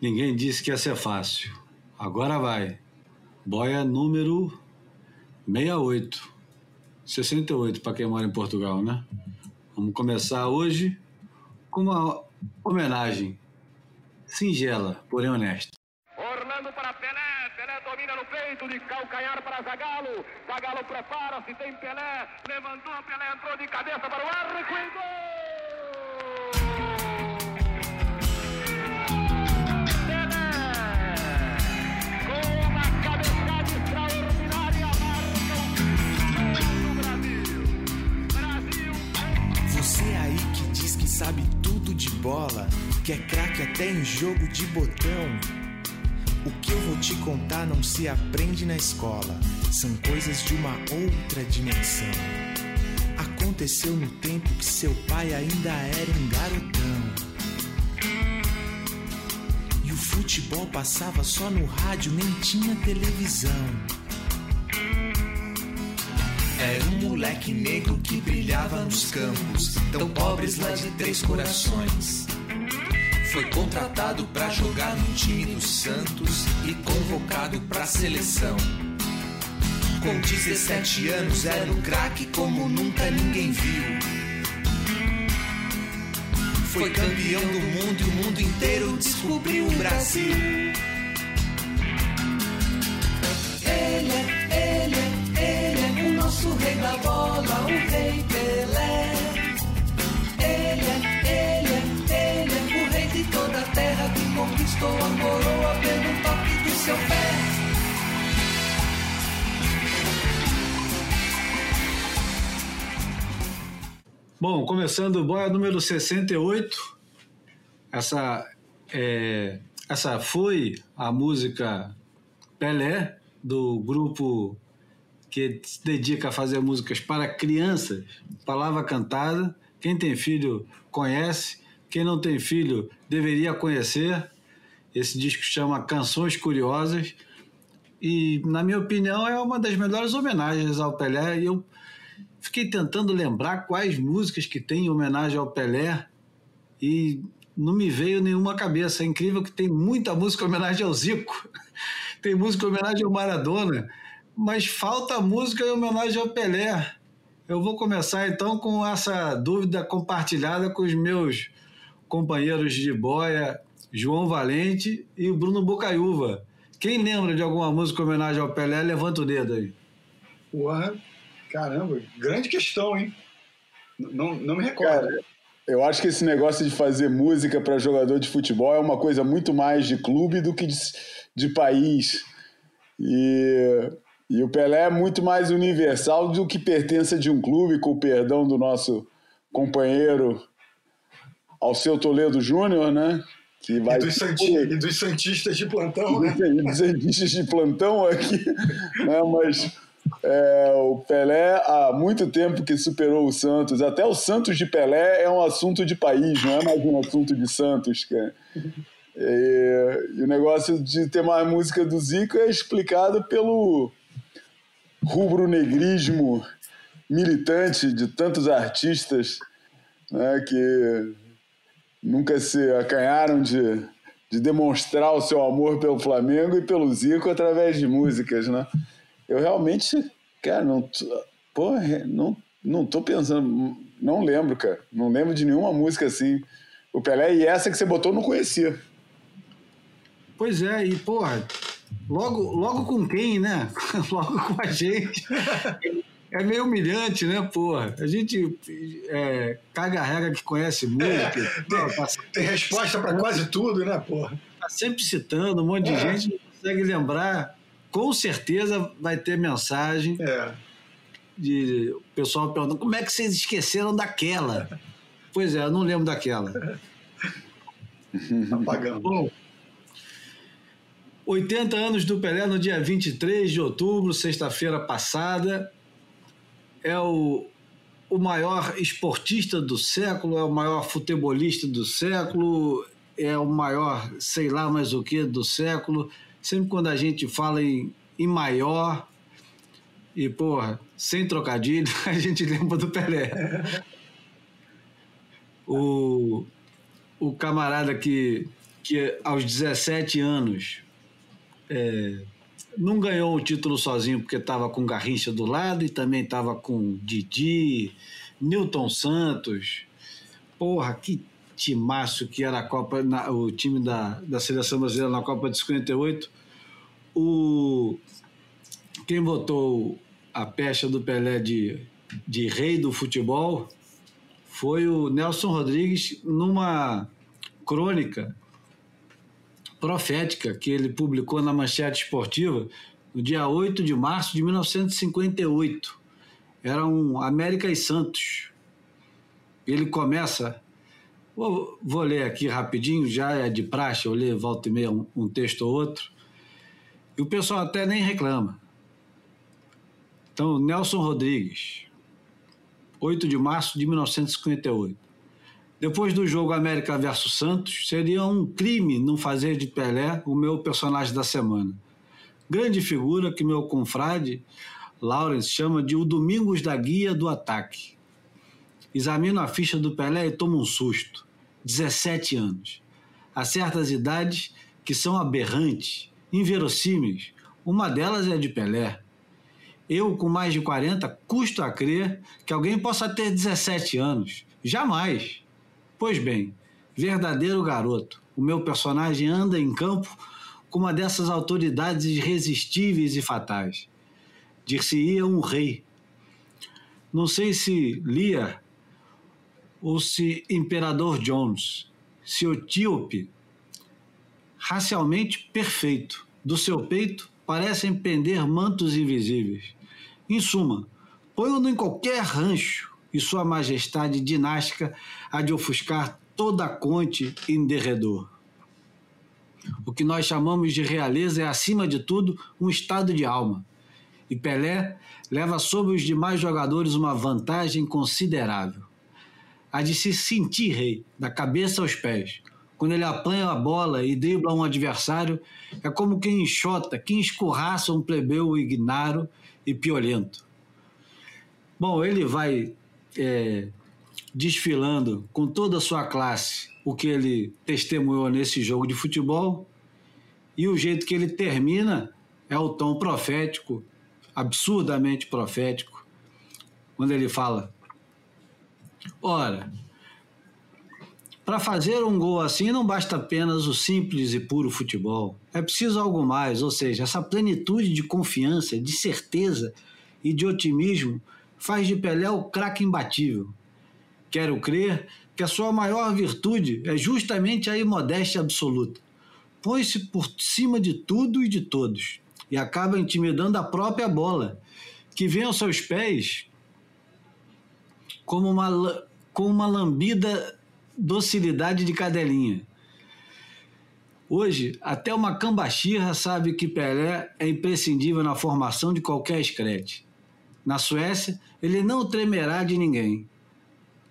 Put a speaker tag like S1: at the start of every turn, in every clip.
S1: Ninguém disse que ia ser fácil. Agora vai. Boia número 68. 68 para quem mora em Portugal, né? Vamos começar hoje com uma homenagem singela, porém honesta.
S2: Orlando para Pelé, Pelé domina no peito, de calcanhar para Zagalo, Zagalo prepara-se, tem Pelé, levantou, Pelé entrou de cabeça para o arco e gol!
S3: Sabe tudo de bola, que é craque até em jogo de botão. O que eu vou te contar não se aprende na escola, são coisas de uma outra dimensão. Aconteceu no tempo que seu pai ainda era um garotão. E o futebol passava só no rádio, nem tinha televisão. Era um moleque negro que brilhava nos campos, tão pobres lá de Três Corações. Foi contratado para jogar no time do Santos e convocado pra seleção. Com 17 anos era um craque como nunca ninguém viu. Foi campeão do mundo e o mundo inteiro descobriu o Brasil. A coroa pelo toque do seu pé.
S1: Bom, começando o boia número 68. Essa, é, essa foi a música Pelé, do grupo que se dedica a fazer músicas para crianças, palavra cantada. Quem tem filho conhece, quem não tem filho deveria conhecer. Esse disco chama Canções Curiosas e, na minha opinião, é uma das melhores homenagens ao Pelé. Eu fiquei tentando lembrar quais músicas que tem em homenagem ao Pelé e não me veio nenhuma cabeça. É incrível que tem muita música em homenagem ao Zico, tem música em homenagem ao Maradona mas falta música em homenagem ao Pelé. Eu vou começar então com essa dúvida compartilhada com os meus companheiros de boia, João Valente e o Bruno Bocaiúva. Quem lembra de alguma música em homenagem ao Pelé, levanta o dedo aí.
S4: Ué, caramba, grande questão, hein? Não, não me recordo. Cara,
S5: eu acho que esse negócio de fazer música para jogador de futebol é uma coisa muito mais de clube do que de, de país. E e o Pelé é muito mais universal do que pertença de um clube, com o perdão do nosso companheiro Alceu Toledo Júnior, né?
S4: Que vai e, dos e dos Santistas de plantão, né? E
S5: dos Santistas de plantão aqui. né? Mas é, o Pelé, há muito tempo que superou o Santos. Até o Santos de Pelé é um assunto de país, não é mais um assunto de Santos, cara. E, e o negócio de ter mais música do Zico é explicado pelo rubro-negrismo militante de tantos artistas né, que nunca se acanharam de, de demonstrar o seu amor pelo Flamengo e pelo Zico através de músicas, né? Eu realmente, cara, não, porra, não, não tô pensando, não lembro, cara, não lembro de nenhuma música assim. O Pelé e essa que você botou não conhecia.
S1: Pois é, e porra, Logo, logo com quem, né? logo com a gente. É meio humilhante, né, porra? A gente é, caga a regra que conhece música. É,
S4: tem, tá, tem, resposta para quase tudo, né, porra?
S1: Tá sempre citando, um monte de é. gente não consegue lembrar. Com certeza vai ter mensagem
S4: é.
S1: de o pessoal perguntando como é que vocês esqueceram daquela? Pois é, eu não lembro daquela.
S4: Apagamos. Bom,
S1: 80 anos do Pelé no dia 23 de outubro, sexta-feira passada. É o, o maior esportista do século, é o maior futebolista do século, é o maior, sei lá mais o que, do século. Sempre quando a gente fala em, em maior, e porra, sem trocadilho, a gente lembra do Pelé. O, o camarada que que aos 17 anos é, não ganhou o título sozinho porque estava com Garrincha do lado e também estava com Didi, Newton Santos. Porra, que timaço que era a Copa, na, o time da, da seleção brasileira na Copa de 58. O, quem botou a pecha do Pelé de, de rei do futebol foi o Nelson Rodrigues numa crônica profética que ele publicou na Manchete Esportiva no dia 8 de março de 1958. Era um América e Santos. Ele começa. Vou, vou ler aqui rapidinho, já é de praxe, eu leio volta e meia um, um texto ou outro. E o pessoal até nem reclama. Então, Nelson Rodrigues, 8 de março de 1958. Depois do jogo América versus Santos, seria um crime não fazer de Pelé o meu personagem da semana. Grande figura que meu confrade Lawrence chama de o Domingos da Guia do Ataque. Examino a ficha do Pelé e tomo um susto. 17 anos. Há certas idades que são aberrantes, inverossímeis. Uma delas é a de Pelé. Eu, com mais de 40, custo a crer que alguém possa ter 17 anos. Jamais. Pois bem, verdadeiro garoto, o meu personagem anda em campo com uma dessas autoridades irresistíveis e fatais. Dir-se-ia um rei. Não sei se Lia ou se Imperador Jones, se etíope, racialmente perfeito. Do seu peito parecem pender mantos invisíveis. Em suma, ponho-no em qualquer rancho e Sua Majestade dinástica há de ofuscar toda a conte em derredor. O que nós chamamos de realeza é, acima de tudo, um estado de alma. E Pelé leva sobre os demais jogadores uma vantagem considerável. A de se sentir rei, da cabeça aos pés. Quando ele apanha a bola e dribla um adversário, é como quem enxota, quem escorraça um plebeu ignaro e piolento. Bom, ele vai é, desfilando com toda a sua classe o que ele testemunhou nesse jogo de futebol e o jeito que ele termina é o tom profético, absurdamente profético, quando ele fala: Ora, para fazer um gol assim não basta apenas o simples e puro futebol. É preciso algo mais, ou seja, essa plenitude de confiança, de certeza e de otimismo faz de Pelé o craque imbatível. Quero crer que a sua maior virtude é justamente a imodéstia absoluta. Põe-se por cima de tudo e de todos e acaba intimidando a própria bola, que vem aos seus pés como uma, com uma lambida docilidade de cadelinha. Hoje, até uma cambachirra sabe que Pelé é imprescindível na formação de qualquer escrete. Na Suécia, ele não tremerá de ninguém.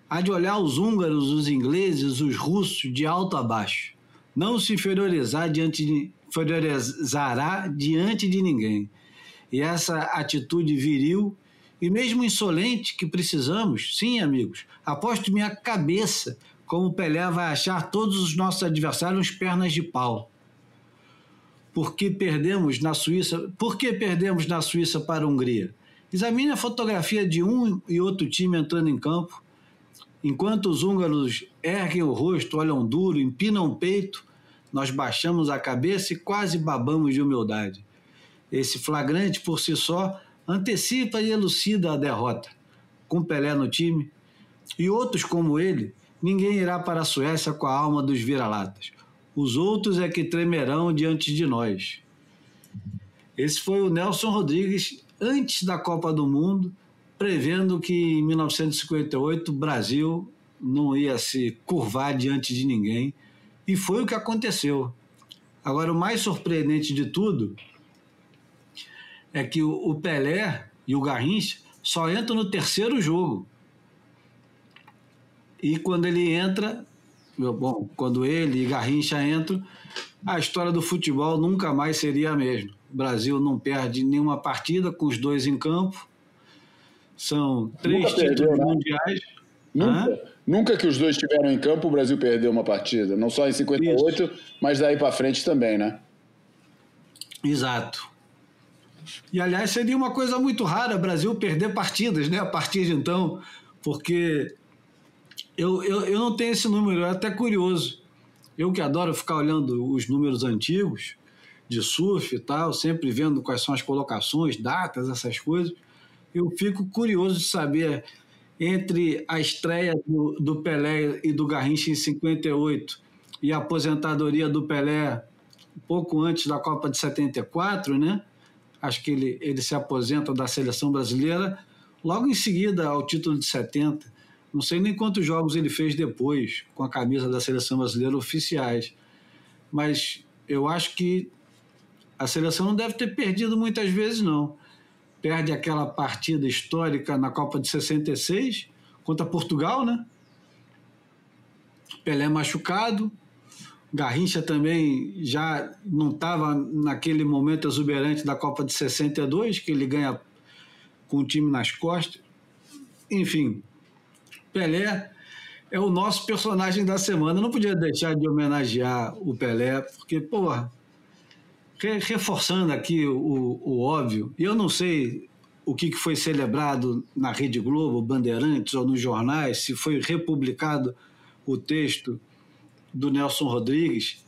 S1: Há de olhar os húngaros, os ingleses, os russos de alto a baixo. Não se inferiorizar diante de, inferiorizará diante de ninguém. E essa atitude viril e mesmo insolente que precisamos, sim, amigos, aposto minha cabeça como Pelé vai achar todos os nossos adversários pernas de pau. Porque perdemos na Suíça, por que perdemos na Suíça para a Hungria? Examine a fotografia de um e outro time entrando em campo. Enquanto os húngaros erguem o rosto, olham duro, empinam o peito, nós baixamos a cabeça e quase babamos de humildade. Esse flagrante, por si só, antecipa e elucida a derrota. Com Pelé no time e outros como ele, ninguém irá para a Suécia com a alma dos vira-latas. Os outros é que tremerão diante de nós. Esse foi o Nelson Rodrigues antes da Copa do Mundo, prevendo que em 1958 o Brasil não ia se curvar diante de ninguém. E foi o que aconteceu. Agora, o mais surpreendente de tudo é que o Pelé e o Garrincha só entram no terceiro jogo. E quando ele entra, bom, quando ele e Garrincha entram, a história do futebol nunca mais seria a mesma. O Brasil não perde nenhuma partida com os dois em campo. São três Nunca títulos perdeu, né? mundiais.
S5: Nunca, Nunca que os dois estiveram em campo, o Brasil perdeu uma partida. Não só em 58, Isso. mas daí para frente também, né?
S1: Exato. E, aliás, seria uma coisa muito rara o Brasil perder partidas, né? A partir de então, porque eu, eu, eu não tenho esse número, é até curioso. Eu que adoro ficar olhando os números antigos de surf e tal, sempre vendo quais são as colocações, datas, essas coisas, eu fico curioso de saber entre a estreia do, do Pelé e do Garrincha em 58 e a aposentadoria do Pelé pouco antes da Copa de 74, né? Acho que ele, ele se aposenta da seleção brasileira logo em seguida ao título de 70. Não sei nem quantos jogos ele fez depois com a camisa da seleção brasileira oficiais. Mas eu acho que a seleção não deve ter perdido muitas vezes, não perde aquela partida histórica na Copa de 66 contra Portugal, né? Pelé machucado, Garrincha também já não estava naquele momento exuberante da Copa de 62, que ele ganha com o time nas costas. Enfim, Pelé é o nosso personagem da semana. Eu não podia deixar de homenagear o Pelé, porque, porra, reforçando aqui o, o óbvio, eu não sei o que foi celebrado na Rede Globo, Bandeirantes ou nos jornais, se foi republicado o texto do Nelson Rodrigues,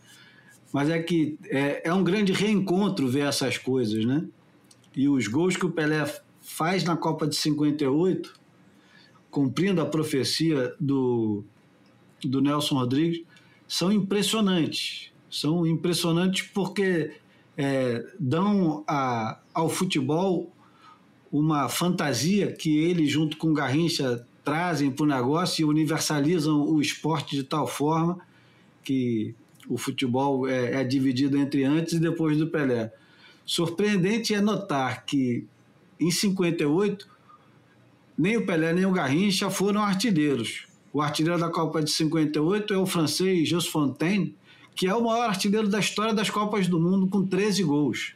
S1: mas é que é, é um grande reencontro ver essas coisas, né? E os gols que o Pelé faz na Copa de 58, cumprindo a profecia do, do Nelson Rodrigues, são impressionantes. São impressionantes porque é, dão a, ao futebol uma fantasia que ele, junto com Garrincha, trazem para o negócio e universalizam o esporte de tal forma que o futebol é, é dividido entre antes e depois do Pelé. Surpreendente é notar que em 58 nem o Pelé nem o Garrincha foram artilheiros. O artilheiro da Copa de 58 é o francês Jos Fontaine, que é o maior artilheiro da história das Copas do Mundo, com 13 gols.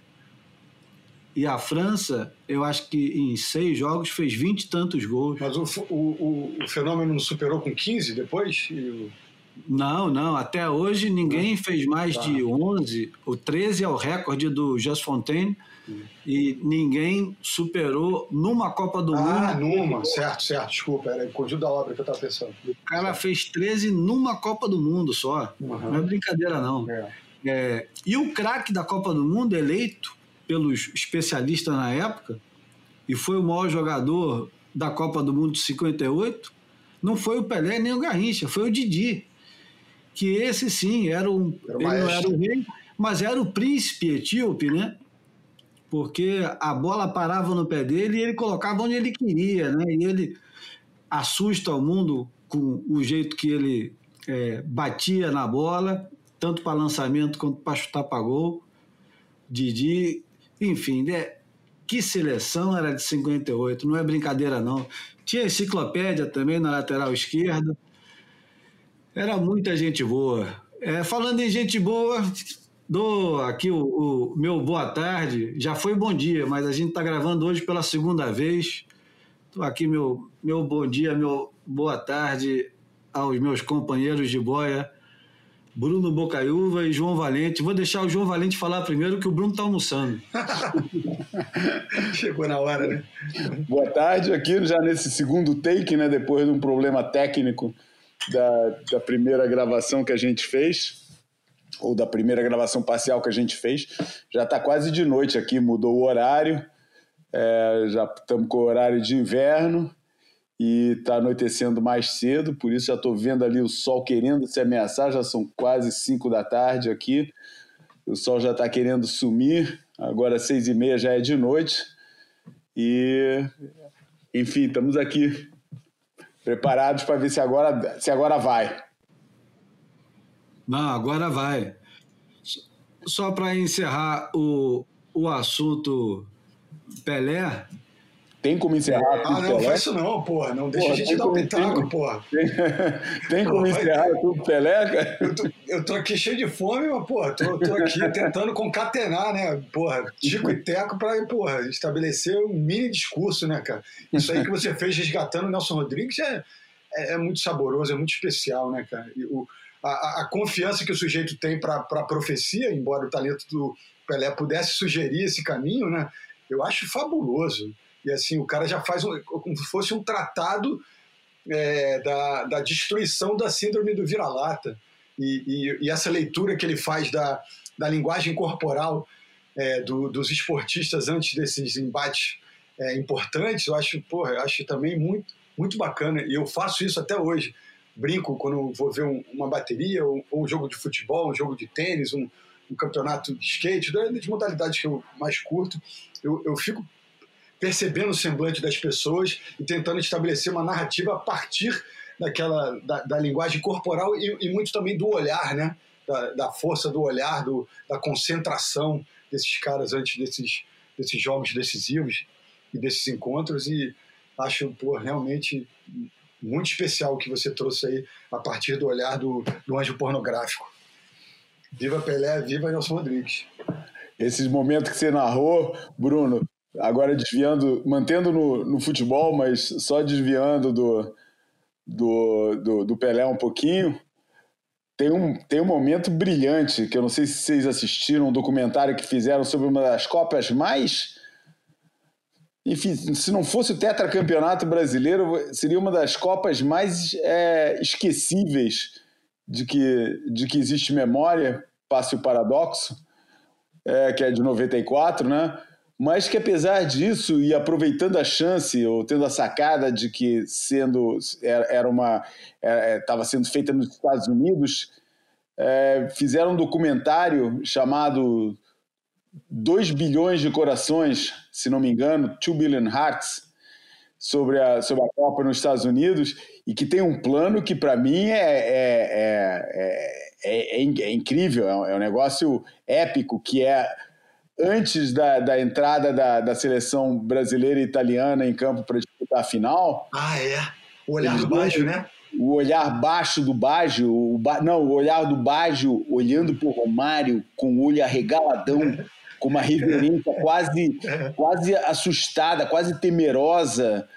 S1: E a França, eu acho que em seis jogos fez 20 e tantos gols.
S4: Mas o, o, o fenômeno não superou com 15 depois?
S1: Não, não. Até hoje ninguém fez mais tá. de 11. O 13 é o recorde do Just Fontaine e ninguém superou numa Copa do
S4: ah,
S1: Mundo.
S4: Ah, numa, certo, certo, desculpa, era o conjunto da obra que eu estava pensando.
S1: O cara fez 13 numa Copa do Mundo só. Uhum. Não é brincadeira, não. É. É, e o craque da Copa do Mundo, eleito pelos especialistas na época, e foi o maior jogador da Copa do Mundo de 58, não foi o Pelé nem o Garrincha, foi o Didi. Que esse sim era um. Era ele não era o rei, mas era o príncipe etíope, né? Porque a bola parava no pé dele e ele colocava onde ele queria, né? E ele assusta o mundo com o jeito que ele é, batia na bola, tanto para lançamento quanto para chutar para gol. Didi, enfim, né? que seleção era de 58, não é brincadeira não. Tinha enciclopédia também na lateral esquerda. Era muita gente boa. É, falando em gente boa, Dou aqui o, o, meu boa tarde. Já foi bom dia, mas a gente está gravando hoje pela segunda vez. Estou aqui meu, meu bom dia, meu boa tarde aos meus companheiros de boia, Bruno Bocaiúva e João Valente. Vou deixar o João Valente falar primeiro, que o Bruno está almoçando.
S4: Chegou na hora, né?
S5: Boa tarde, aqui já nesse segundo take, né? Depois de um problema técnico da, da primeira gravação que a gente fez ou da primeira gravação parcial que a gente fez. Já está quase de noite aqui, mudou o horário, é, já estamos com o horário de inverno e está anoitecendo mais cedo, por isso já estou vendo ali o sol querendo se ameaçar, já são quase 5 da tarde aqui, o sol já está querendo sumir, agora seis e meia já é de noite e enfim, estamos aqui preparados para ver se agora, se agora vai.
S1: Não, agora vai. Só para encerrar o, o assunto Pelé.
S5: Tem como encerrar
S4: Ah, não, Pelé? faz isso não, porra. Não deixa porra, a gente dar o um pitaco, porra.
S5: Tem, tem como encerrar vai... tudo Pelé, cara?
S4: Eu tô, eu tô aqui cheio de fome, mas, porra, tô, tô aqui tentando concatenar, né? Porra, Chico e Teco pra, porra, estabelecer um mini discurso, né, cara? Isso aí que você fez resgatando o Nelson Rodrigues é é, é, muito saboroso, é muito especial, né, cara? E o, a, a, confiança que o sujeito tem para a profecia, embora o talento do Pelé pudesse sugerir esse caminho, né? Eu acho fabuloso. E assim, o cara já faz um, como se fosse um tratado é, da, da destruição da síndrome do vira-lata. E, e, e, essa leitura que ele faz da, da linguagem corporal é, do, dos esportistas antes desses embates é, importantes, eu acho, porra, eu acho também muito, muito bacana. E eu faço isso até hoje. Brinco quando vou ver um, uma bateria, ou, um jogo de futebol, um jogo de tênis, um, um campeonato de skate, das modalidades que eu mais curto. Eu, eu fico percebendo o semblante das pessoas e tentando estabelecer uma narrativa a partir daquela da, da linguagem corporal e, e, muito também do olhar, né? Da, da, força do olhar, do, da concentração desses caras antes desses, desses jogos decisivos e desses encontros e acho pô, realmente muito especial que você trouxe aí a partir do olhar do, do anjo pornográfico. Viva Pelé, viva Nelson Rodrigues.
S5: Esses momentos que você narrou, Bruno, agora desviando, mantendo no, no futebol, mas só desviando do, do, do, do, Pelé um pouquinho. Tem um, tem um momento brilhante, que eu não sei se vocês assistiram, um documentário que fizeram sobre uma das Copas mais. Enfim, se não fosse o tetracampeonato brasileiro, seria uma das Copas mais é, esquecíveis de que, de que existe memória, passe o paradoxo, é, que é de 94, né? mas que apesar disso e aproveitando a chance ou tendo a sacada de que sendo era uma estava é, sendo feita nos Estados Unidos é, fizeram um documentário chamado 2 bilhões de corações se não me engano 2 billion hearts sobre a sobre a Copa nos Estados Unidos e que tem um plano que para mim é é, é, é, é, incrível é um negócio épico que é antes da, da entrada da, da seleção brasileira e italiana em campo para disputar a final.
S4: Ah, é. O olhar do Baggio, né?
S5: O olhar baixo do Baggio, o ba... não, o olhar do Baggio olhando para o Romário com o olho arregaladão, com uma reverência quase, quase assustada, quase temerosa.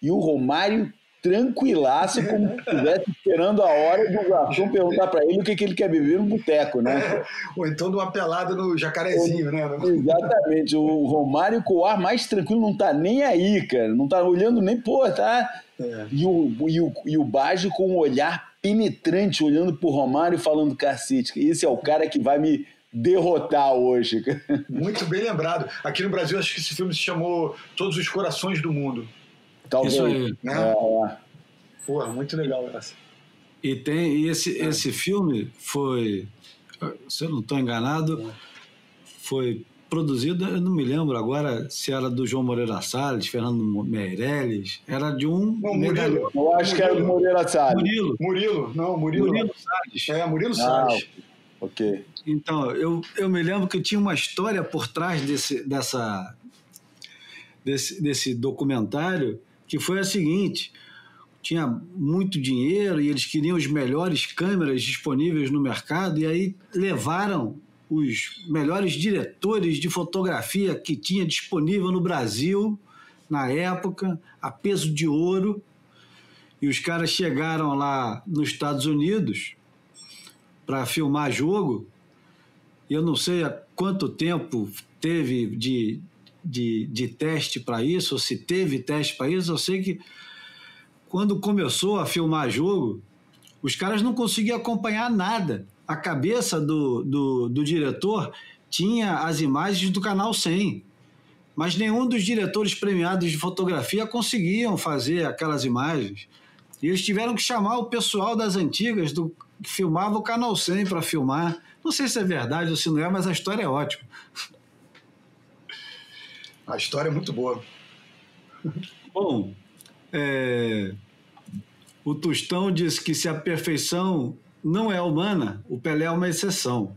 S5: E o Romário tranquilaço, como se estivesse esperando a hora do garçom perguntar para ele o que, que ele quer beber no boteco, né?
S4: Ou então de uma pelada no jacarezinho, né?
S5: Exatamente. O Romário com o ar mais tranquilo não tá nem aí, cara. Não tá olhando nem, pô, tá. É. E, o, e, o, e o Baggio com um olhar penetrante, olhando pro Romário e falando, cacete, esse é o cara que vai me derrotar hoje.
S4: Muito bem lembrado. Aqui no Brasil, acho que esse filme se chamou Todos os Corações do Mundo.
S5: Talvez. Isso aí. Né? É.
S4: Pô, muito legal essa.
S1: E tem e esse, é. esse filme foi, se eu não estou enganado, foi produzido, eu não me lembro agora se era do João Moreira Salles, Fernando Meirelles, era de um.
S4: Não, Murilo.
S5: Eu acho que era do Moreira Salles.
S4: Murilo. Murilo, não, Murilo.
S1: Murilo Salles.
S4: É, Murilo Salles.
S5: Ok.
S1: Então, eu, eu me lembro que tinha uma história por trás desse, dessa, desse, desse documentário que foi a seguinte: tinha muito dinheiro e eles queriam as melhores câmeras disponíveis no mercado, e aí levaram os melhores diretores de fotografia que tinha disponível no Brasil na época, a peso de ouro. E os caras chegaram lá nos Estados Unidos para filmar jogo. Eu não sei há quanto tempo teve de, de, de teste para isso, ou se teve teste para isso, eu sei que quando começou a filmar jogo, os caras não conseguiam acompanhar nada. A cabeça do, do, do diretor tinha as imagens do canal 100, mas nenhum dos diretores premiados de fotografia conseguiam fazer aquelas imagens. E eles tiveram que chamar o pessoal das antigas, do, que filmava o canal 100 para filmar. Não sei se é verdade ou se não é, mas a história é ótima.
S4: A história é muito boa.
S1: Bom, é, o Tostão disse que se a perfeição não é humana, o Pelé é uma exceção.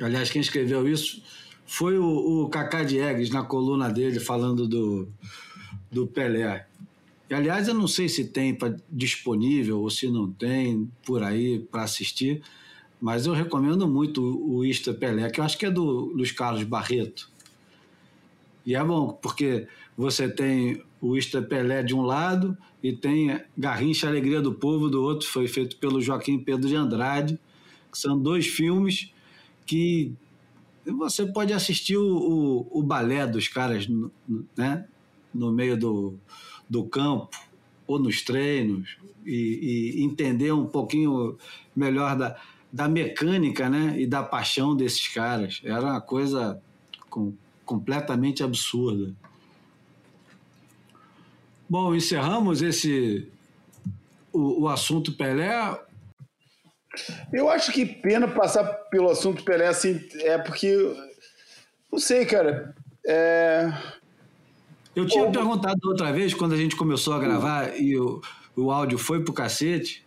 S1: Aliás, quem escreveu isso foi o, o Cacá Diegues na coluna dele falando do, do Pelé. E, aliás, eu não sei se tem pra, disponível ou se não tem por aí para assistir, mas eu recomendo muito o, o Pelé, que eu acho que é do Luiz Carlos Barreto. E é bom, porque você tem o Ista Pelé de um lado e tem Garrincha Alegria do Povo do outro, foi feito pelo Joaquim Pedro de Andrade, que são dois filmes que você pode assistir o, o, o balé dos caras né, no meio do, do campo ou nos treinos e, e entender um pouquinho melhor da, da mecânica né, e da paixão desses caras. Era uma coisa com, completamente absurda. Bom, encerramos esse o, o assunto Pelé.
S5: Eu acho que pena passar pelo assunto Pelé assim, é porque não sei, cara. É...
S1: Eu tinha perguntado outra vez, quando a gente começou a gravar hum. e o, o áudio foi pro cacete,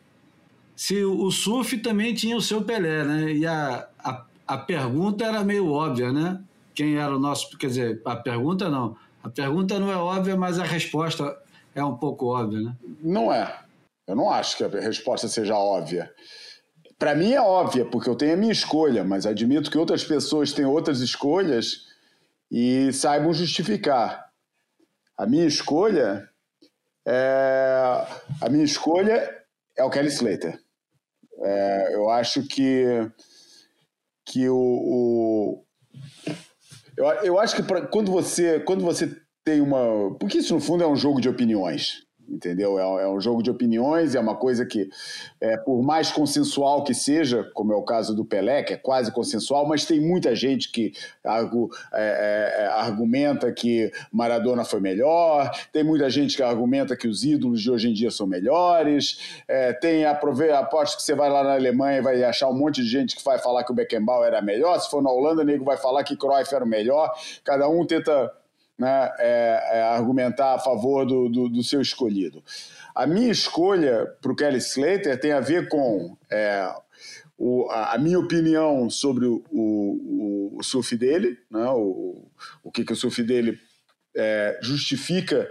S1: se o, o surf também tinha o seu Pelé, né? E a, a, a pergunta era meio óbvia, né? Quem era o nosso. Quer dizer, a pergunta não. A pergunta não é óbvia, mas a resposta é um pouco óbvia, né?
S5: Não é. Eu não acho que a resposta seja óbvia. Para mim é óbvia, porque eu tenho a minha escolha, mas admito que outras pessoas têm outras escolhas e saibam justificar. A minha escolha é a minha escolha é o Kelly Slater. É, eu acho que que o, o eu, eu acho que pra, quando você quando você tem uma. Porque isso, no fundo, é um jogo de opiniões entendeu? É, é, um jogo de opiniões, é uma coisa que, é, por mais consensual que seja, como é o caso do Pelé, que é quase consensual, mas tem muita gente que argu, é, é, é argumenta que Maradona foi melhor, tem muita gente que argumenta que os ídolos de hoje em dia são melhores, é, tem, aposto que você vai lá na Alemanha e vai achar um monte de gente que vai falar que o Beckenbauer era melhor, se for na Holanda, o nego vai falar que Cruyff era o melhor, cada um tenta né, é, é argumentar a favor do, do, do, seu escolhido. A minha escolha para o Kelly Slater tem a ver com é, o, a, a, minha opinião sobre o, o, o surf dele, né, o, o que, que o surf dele é, justifica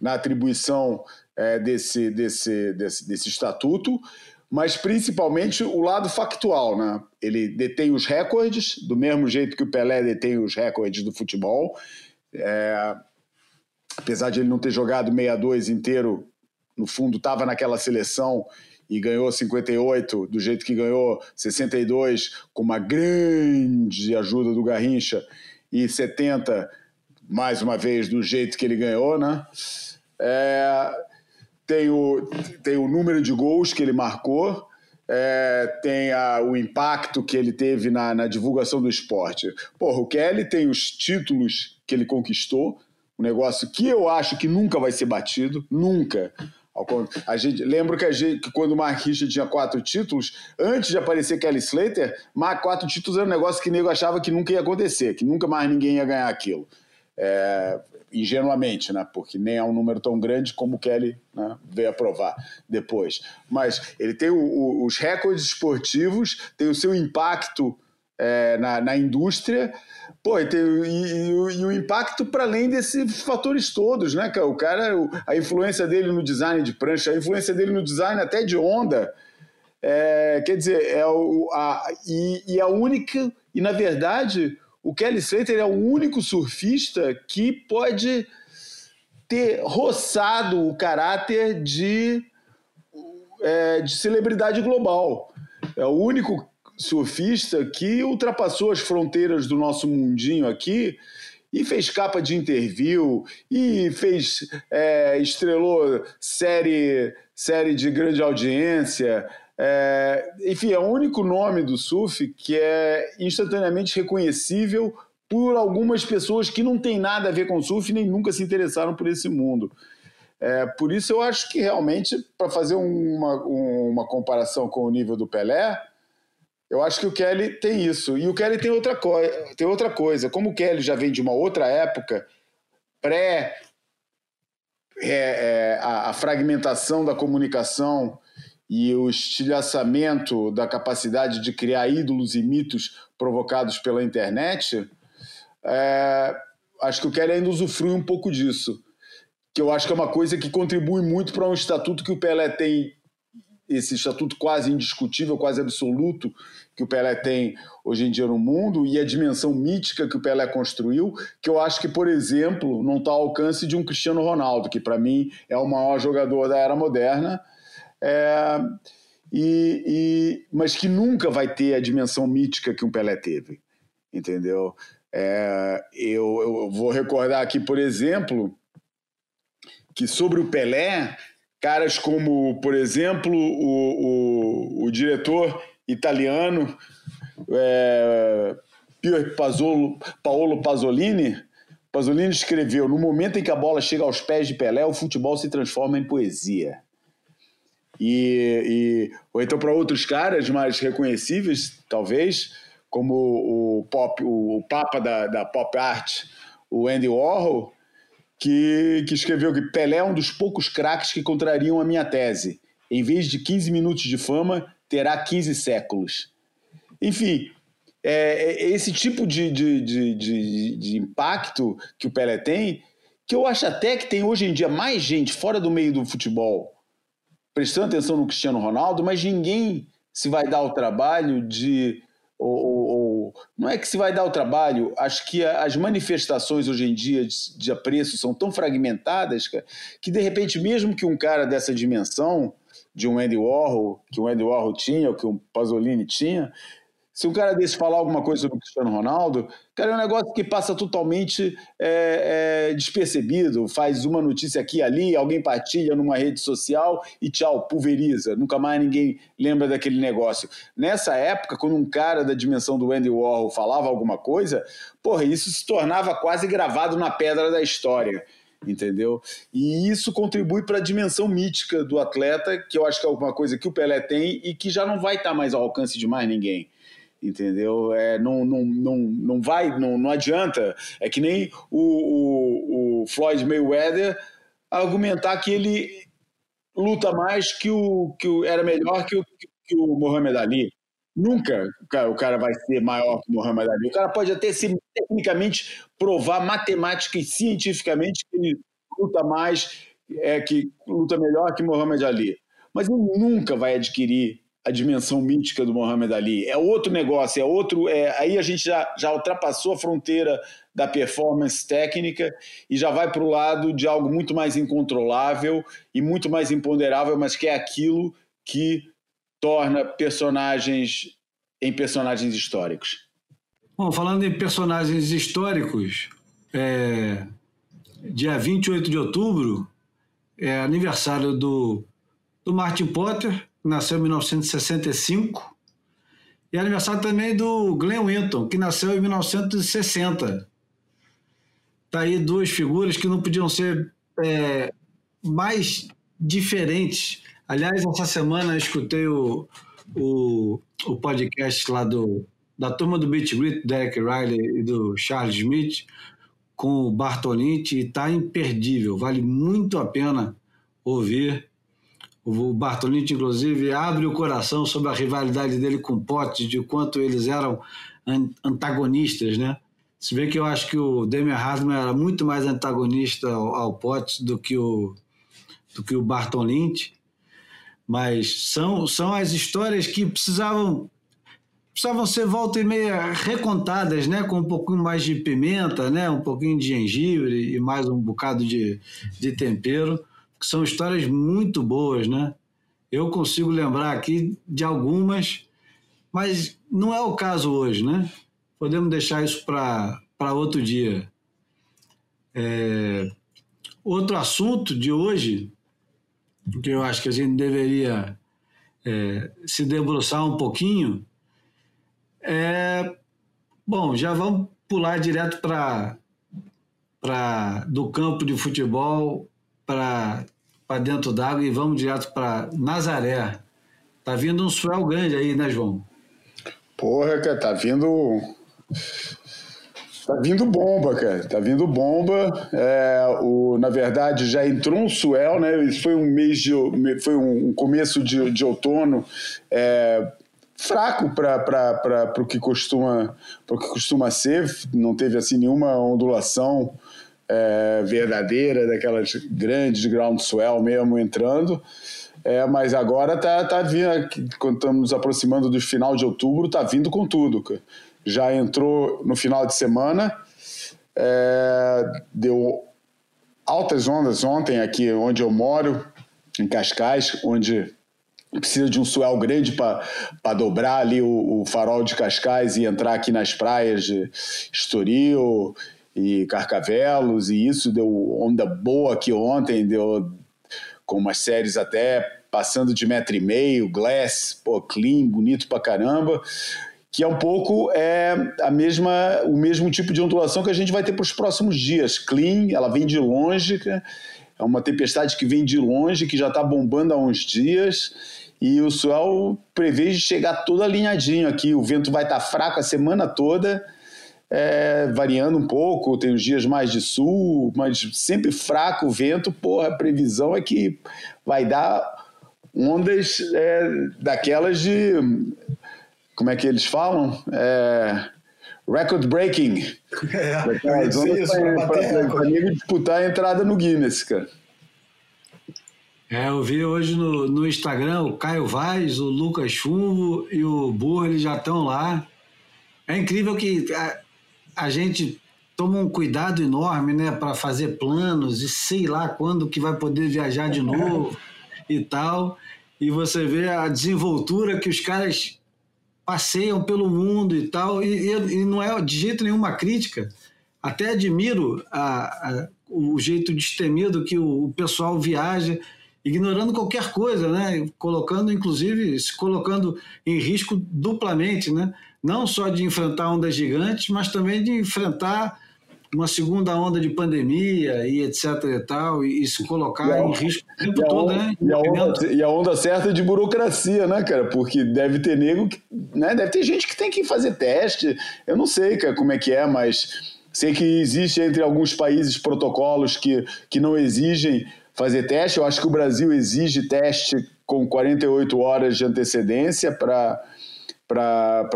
S5: na atribuição é, desse, desse, desse, desse estatuto, mas principalmente o lado factual. Né? Ele detém os recordes, do mesmo jeito que o Pelé detém os recordes do futebol. É, apesar de ele não ter jogado 62 inteiro, no fundo estava naquela seleção e ganhou 58 do jeito que ganhou 62 com uma grande ajuda do Garrincha e 70 mais uma vez do jeito que ele ganhou, né? É, tem, o, tem o número de gols que ele marcou, é, tem a, o impacto que ele teve na, na, divulgação do esporte. Porra, o Kelly tem os títulos que ele conquistou, um negócio que eu acho que nunca vai ser batido, nunca. A gente lembra que, a gente, que quando o Mark Richard tinha quatro títulos, antes de aparecer Kelly Slater, quatro títulos era um negócio que o nego achava que nunca ia acontecer, que nunca mais ninguém ia ganhar aquilo. É, ingenuamente, né? porque nem é um número tão grande como o Kelly né, veio a provar depois. Mas ele tem o, o, os recordes esportivos, tem o seu impacto é, na, na, indústria, pô, e, tem, e, e, e o impacto para além desses fatores todos, né, cara? O cara, a influência dele no design de prancha, a influência dele no design até de onda. É, quer dizer, é o, a, e, e a única, e na verdade, o Kelly Slater é o único surfista que pode ter roçado o caráter de, é, de celebridade global. É o único surfista que ultrapassou as fronteiras do nosso mundinho aqui e fez capa de interview e fez é, estrelou série série de grande audiência é, enfim, é o único nome do surf que é instantaneamente reconhecível por algumas pessoas que não têm nada a ver com surf nem nunca se interessaram por esse mundo. É, por isso eu acho que realmente, para fazer uma, uma comparação com o nível do Pelé, eu acho que o Kelly tem isso. E o Kelly tem outra, tem outra coisa. Como o Kelly já vem de uma outra época, pré é, é, a, a fragmentação da comunicação e o estilhaçamento da capacidade de criar ídolos e mitos provocados pela internet, é, acho que o Kelly ainda usufrui um pouco disso. Que eu acho que é uma coisa que contribui muito para um estatuto que o Pelé tem esse estatuto quase indiscutível, quase absoluto que o Pelé tem hoje em dia no mundo e a dimensão mítica que o Pelé construiu, que eu acho que, por exemplo, não está ao alcance de um Cristiano Ronaldo, que para mim é o maior jogador da era moderna, é, e, e, mas que nunca vai ter a dimensão mítica que um Pelé teve, entendeu? É, eu, eu vou recordar aqui, por exemplo, que sobre o Pelé, caras como, por exemplo, o, o, o diretor italiano é, Paolo Pasolini, Pasolini escreveu: No momento em que a bola chega aos pés de Pelé, o futebol se transforma em poesia. E, e ou então para outros caras mais reconhecíveis, talvez, como o pop, o, papa da, da pop art, o Andy Warhol, que, que escreveu que Pelé é um dos poucos craques que contrariam a minha tese. Em vez de 15 minutos de fama, terá 15 séculos. Enfim, é, é esse tipo de, de, de, de impacto que o Pelé tem, que eu acho até que tem hoje em dia mais gente fora do meio do futebol prestando atenção no Cristiano Ronaldo, mas ninguém se vai dar o trabalho de ou, ou, não é que se vai dar o trabalho, acho que as manifestações hoje em dia de, de apreço são tão fragmentadas que, de repente, mesmo que um cara dessa dimensão, de um Andy Warhol, que um Andy Warhol tinha, ou que um Pasolini tinha, se um cara desse falar alguma coisa sobre o Cristiano Ronaldo, cara, é um negócio que passa totalmente é, é, despercebido. Faz uma notícia aqui e ali, alguém partilha numa rede social e tchau, pulveriza. Nunca mais ninguém lembra daquele negócio. Nessa época, quando um cara da dimensão do Andy Warhol falava alguma coisa, porra, isso se tornava quase gravado na pedra da história entendeu? E isso contribui para a dimensão mítica do atleta, que eu acho que é alguma coisa que o Pelé tem e que já não vai estar tá mais ao alcance de mais ninguém entendeu? É, não, não, não, não vai, não, não adianta. É que nem o, o, o Floyd Mayweather argumentar que ele luta mais que o que o, era melhor que o, que o Muhammad Ali. Nunca o cara, o cara vai ser maior que o Muhammad Ali. O cara pode até ser tecnicamente provar matemática e cientificamente que ele luta mais, é que luta melhor que Muhammad Ali. Mas ele nunca vai adquirir a dimensão mítica do Muhammad Ali. É outro negócio, é outro. É, aí a gente já, já ultrapassou a fronteira da performance técnica e já vai para o lado de algo muito mais incontrolável e muito mais imponderável, mas que é aquilo que torna personagens em personagens históricos.
S1: Bom, falando em personagens históricos, é, dia 28 de outubro é aniversário do, do Martin Potter, nasceu em 1965, e é aniversário também do Glenn Winton, que nasceu em 1960. Tá aí duas figuras que não podiam ser é, mais diferentes. Aliás, essa semana eu escutei o, o, o podcast lá do, da turma do Beat Grit, Derek Riley e do Charles Smith, com o Bartolini, e está imperdível. Vale muito a pena ouvir o Bartolini, inclusive, abre o coração sobre a rivalidade dele com o Potts, de quanto eles eram antagonistas, né? Se vê que eu acho que o Demian Hardman era muito mais antagonista ao, ao Potts do que o, do que o Barton Lynch, mas são, são as histórias que precisavam precisavam ser volta e meia recontadas, né, com um pouquinho mais de pimenta, né, um pouquinho de gengibre e mais um bocado de, de tempero que são histórias muito boas, né? Eu consigo lembrar aqui de algumas, mas não é o caso hoje, né? Podemos deixar isso para outro dia. É... Outro assunto de hoje, que eu acho que a gente deveria é, se debruçar um pouquinho, é. Bom, já vamos pular direto para do campo de futebol para dentro d'água e vamos direto para Nazaré. Tá vindo um swell grande aí, né, João?
S5: Porra, cara, tá vindo. Tá vindo bomba, cara. Tá vindo bomba. É, o, na verdade, já entrou um swell, né? Foi um mês de. Foi um começo de, de outono. É, fraco para o que costuma para o que costuma ser não teve assim nenhuma ondulação é, verdadeira, daquelas grandes groundswell mesmo entrando. É, mas agora tá, tá vindo, quando estamos aproximando do final de outubro, tá vindo com tudo. Já entrou no final de semana, é, deu altas ondas ontem aqui onde eu moro, em Cascais, onde precisa de um swell grande para dobrar ali o, o, farol de Cascais e entrar aqui nas praias de Estoril e Carcavelos, e isso deu onda boa aqui ontem, deu com umas séries até passando de metro e meio, glass, pô, clean, bonito pra caramba, que é um pouco é, a mesma, o mesmo tipo de ondulação que a gente vai ter para os próximos dias. Clean, ela vem de longe, é uma tempestade que vem de longe, que já está bombando há uns dias, e o sol prevê chegar todo alinhadinho aqui. O vento vai estar tá fraco a semana toda, é, variando um pouco, tem os dias mais de sul, mas sempre fraco o vento. Porra, a previsão é que vai dar ondas é, daquelas de. Como é que eles falam? É, record breaking. É, isso, para disputar a entrada no Guinness, cara.
S1: É, eu vi hoje no, no Instagram o Caio Vaz, o Lucas Chumbo e o Burro, eles já estão lá. É incrível que a, a, gente toma um cuidado enorme, né, para fazer planos e sei lá quando que vai poder viajar de novo e tal. E você vê a desenvoltura que os caras passeiam pelo mundo e tal, e, e não é de jeito nenhum uma crítica. Até admiro a, a, o jeito destemido que o, o pessoal viaja ignorando qualquer coisa, né? colocando, inclusive, se colocando em risco duplamente, né? Não só de enfrentar ondas gigantes, mas também de enfrentar uma segunda onda de pandemia e etc e tal, e, se colocar em risco o tempo todo, né?
S5: E a, onda, e a, onda, certa de burocracia, né, cara? Porque deve ter nego, que, né? Deve ter gente que tem que fazer teste. Eu não sei, cara, como é que é, mas sei que existe entre alguns países protocolos que, que não exigem fazer teste. Eu acho que o Brasil exige teste com 48 horas de antecedência para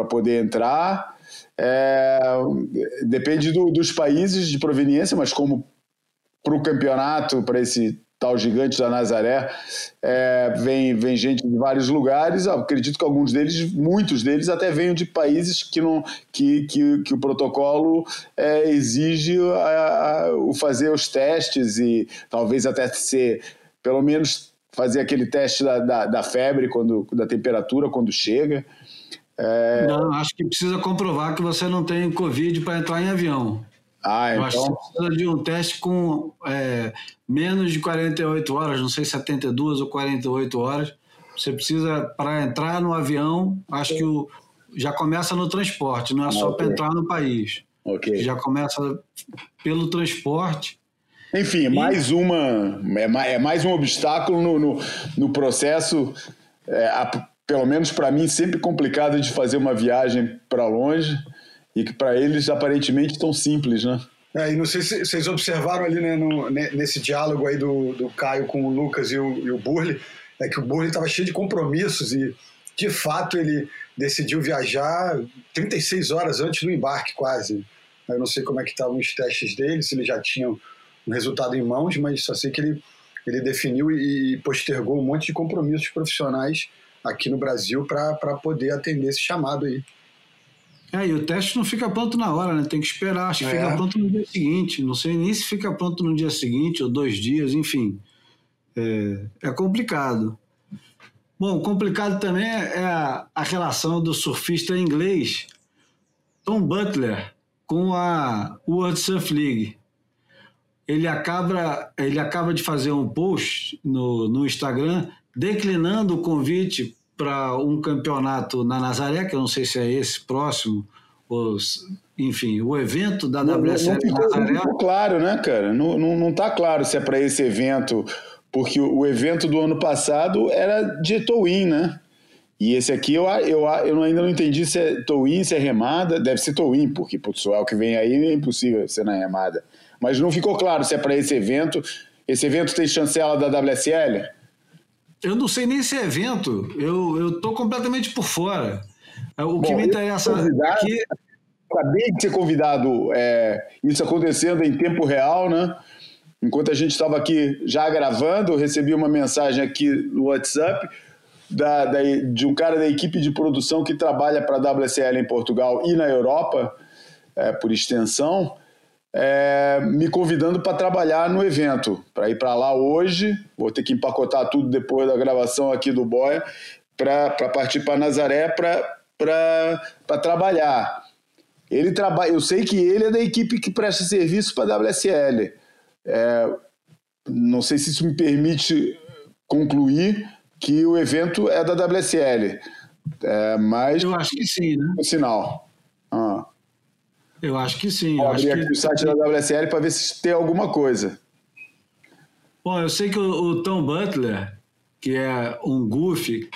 S5: poder entrar. É, depende do, dos países de proveniência, mas como para o campeonato, para esse tal gigante da Nazaré, é, vem, vem gente de vários lugares. Eu acredito que alguns deles, muitos deles, até venham de países que, não, que, que, que o protocolo é, exige a, a, o fazer os testes e talvez até ser, pelo menos, fazer aquele teste da, da, da febre, quando, da temperatura, quando chega.
S1: É... Não, acho que precisa comprovar que você não tem Covid para entrar em avião.
S5: Ah,
S1: então... Acho que então- precisa de um teste com é, menos de 48 horas, não sei 72 ou 48 horas. Você precisa, para entrar no avião, acho que o, já começa no transporte, não é só okay. para entrar no país. Já começa pelo transporte.
S5: Enfim, e... mais uma, é, é mais um obstáculo no, no, no processo, é, a, pelo menos para mim, sempre complicado de fazer uma viagem para longe e que para eles aparentemente tão simples, né?
S4: É, e não sei se vocês observaram ali né, no, nesse diálogo aí do, do Caio com o Lucas e o, e o Burley, é que o Burley estava cheio de compromissos e, de fato, ele decidiu viajar 36 horas antes do embarque, quase. Eu não sei como é que estavam os testes dele, se ele já tinha um resultado em mãos, mas só sei que ele, ele definiu e postergou um monte de compromissos profissionais aqui no Brasil para poder atender esse chamado aí.
S1: É, e o teste não fica pronto na hora, né? Tem que esperar. Acho que é. fica pronto no dia seguinte. Não sei nem se fica pronto no dia seguinte ou dois dias, enfim. É, é complicado. Bom, complicado também é a, a relação do surfista inglês Tom Butler com a World Surf League. Ele acaba, ele acaba de fazer um post no, no Instagram declinando o convite para um campeonato na Nazaré, que eu não sei se é esse próximo, os, enfim, o evento da não, WSL
S5: não, não Nazaré. Não claro, né, cara? Não, não, não tá claro se é para esse evento, porque o, o, evento do ano passado era de Towin, né? E esse aqui eu, eu, eu ainda não entendi se é Towin, se é remada. Deve ser Towin, porque o pessoal que vem aí é impossível ser na remada. Mas não ficou claro se é para esse evento. Esse evento tem chancela da WSL?
S1: Eu não sei nem se é evento, eu, eu tô completamente por fora. O Bom, que me interessa aqui.
S5: Acabei de ser convidado, é, isso acontecendo em tempo real, né? enquanto a gente estava aqui já gravando, eu recebi uma mensagem aqui no WhatsApp da, da, de um cara da equipe de produção que trabalha para a WSL em Portugal e na Europa, é, por extensão, é, me convidando para trabalhar no evento, para ir para lá hoje. Vou ter que empacotar tudo depois da gravação aqui do Boia, para partir para Nazaré para trabalhar. Ele trabalha, eu sei que ele é da equipe que presta serviço para a WSL. É, não sei se isso me permite concluir que o evento é da WSL. É, mas.
S1: Eu acho que sim, né?
S5: O sinal.
S1: Eu acho que sim.
S5: Vou abrir
S1: aqui
S5: que... o site da WSL para ver se tem alguma coisa.
S1: Bom, eu sei que o, o Tom Butler, que é um goofy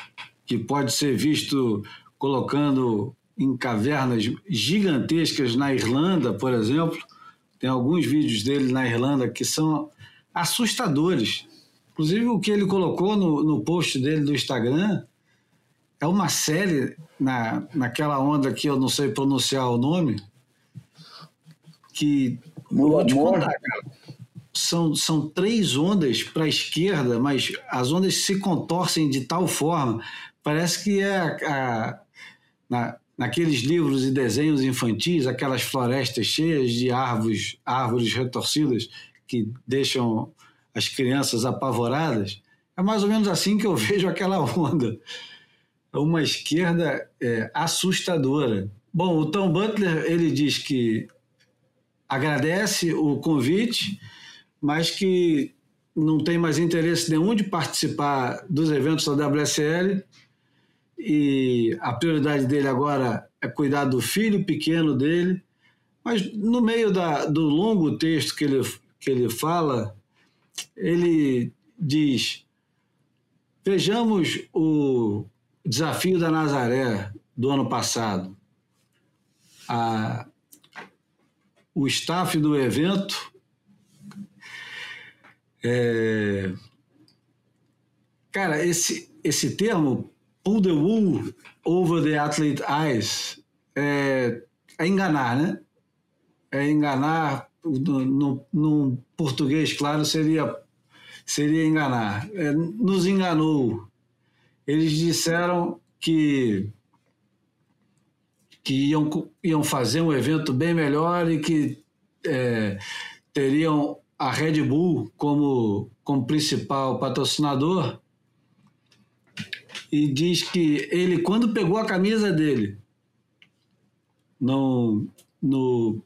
S1: que pode ser visto colocando em cavernas gigantescas na Irlanda, por exemplo. Tem alguns vídeos dele na Irlanda que são assustadores. Inclusive, o que ele colocou no, no post dele do Instagram é uma série na, naquela onda que eu não sei pronunciar o nome, que vou te contar, cara. São, são três ondas para a esquerda, mas as ondas se contorcem de tal forma, parece que é a, a, na, naqueles livros e desenhos infantis, aquelas florestas cheias de árvores, árvores retorcidas que deixam as crianças apavoradas. É mais ou menos assim que eu vejo aquela onda. É uma esquerda é, assustadora. Bom, o Tom Butler ele diz que agradece o convite, mas que não tem mais interesse nenhum de participar dos eventos da WSL e a prioridade dele agora é cuidar do filho pequeno dele. Mas no meio da, do longo texto que ele, que ele fala, ele diz: Vejamos o desafio da Nazaré do ano passado. A, o staff do evento é, cara, esse, esse termo pull the wool over the athlete eyes é, é enganar, né? É enganar no, no, português, claro, seria seria enganar. É, nos enganou. Eles disseram que que iam, iam fazer um evento bem melhor e que é, teriam a Red Bull como, como principal patrocinador. E diz que ele, quando pegou a camisa dele no, no,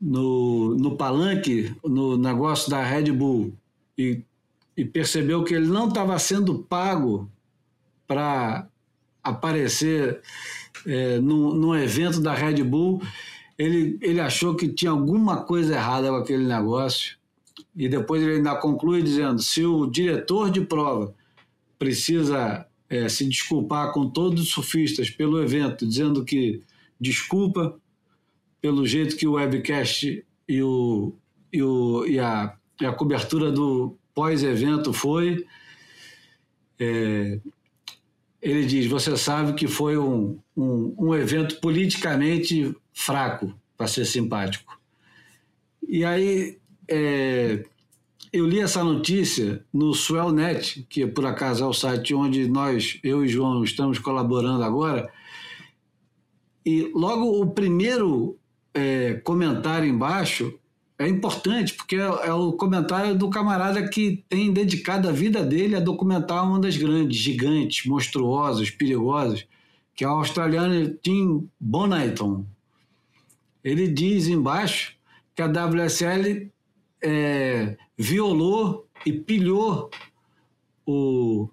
S1: no, no palanque, no negócio da Red Bull, e, e percebeu que ele não estava sendo pago para aparecer é, num, num evento da Red Bull, ele, ele achou que tinha alguma coisa errada com aquele negócio. E depois ele ainda conclui dizendo: se o diretor de prova precisa é, se desculpar com todos os surfistas pelo evento, dizendo que desculpa pelo jeito que o webcast e, o, e, o, e, a, e a cobertura do pós-evento foi. É, ele diz: Você sabe que foi um, um, um evento politicamente fraco, para ser simpático. E aí é, eu li essa notícia no Swellnet, que por acaso é o site onde nós, eu e João, estamos colaborando agora. E logo o primeiro é, comentário embaixo é importante, porque é, é, o comentário do camarada que tem dedicado a vida dele a documentar ondas grandes, gigantes, monstruosas, perigosas, que é o australiano Tim Bonaiton. Ele diz embaixo que a WSL é, violou e pilhou o,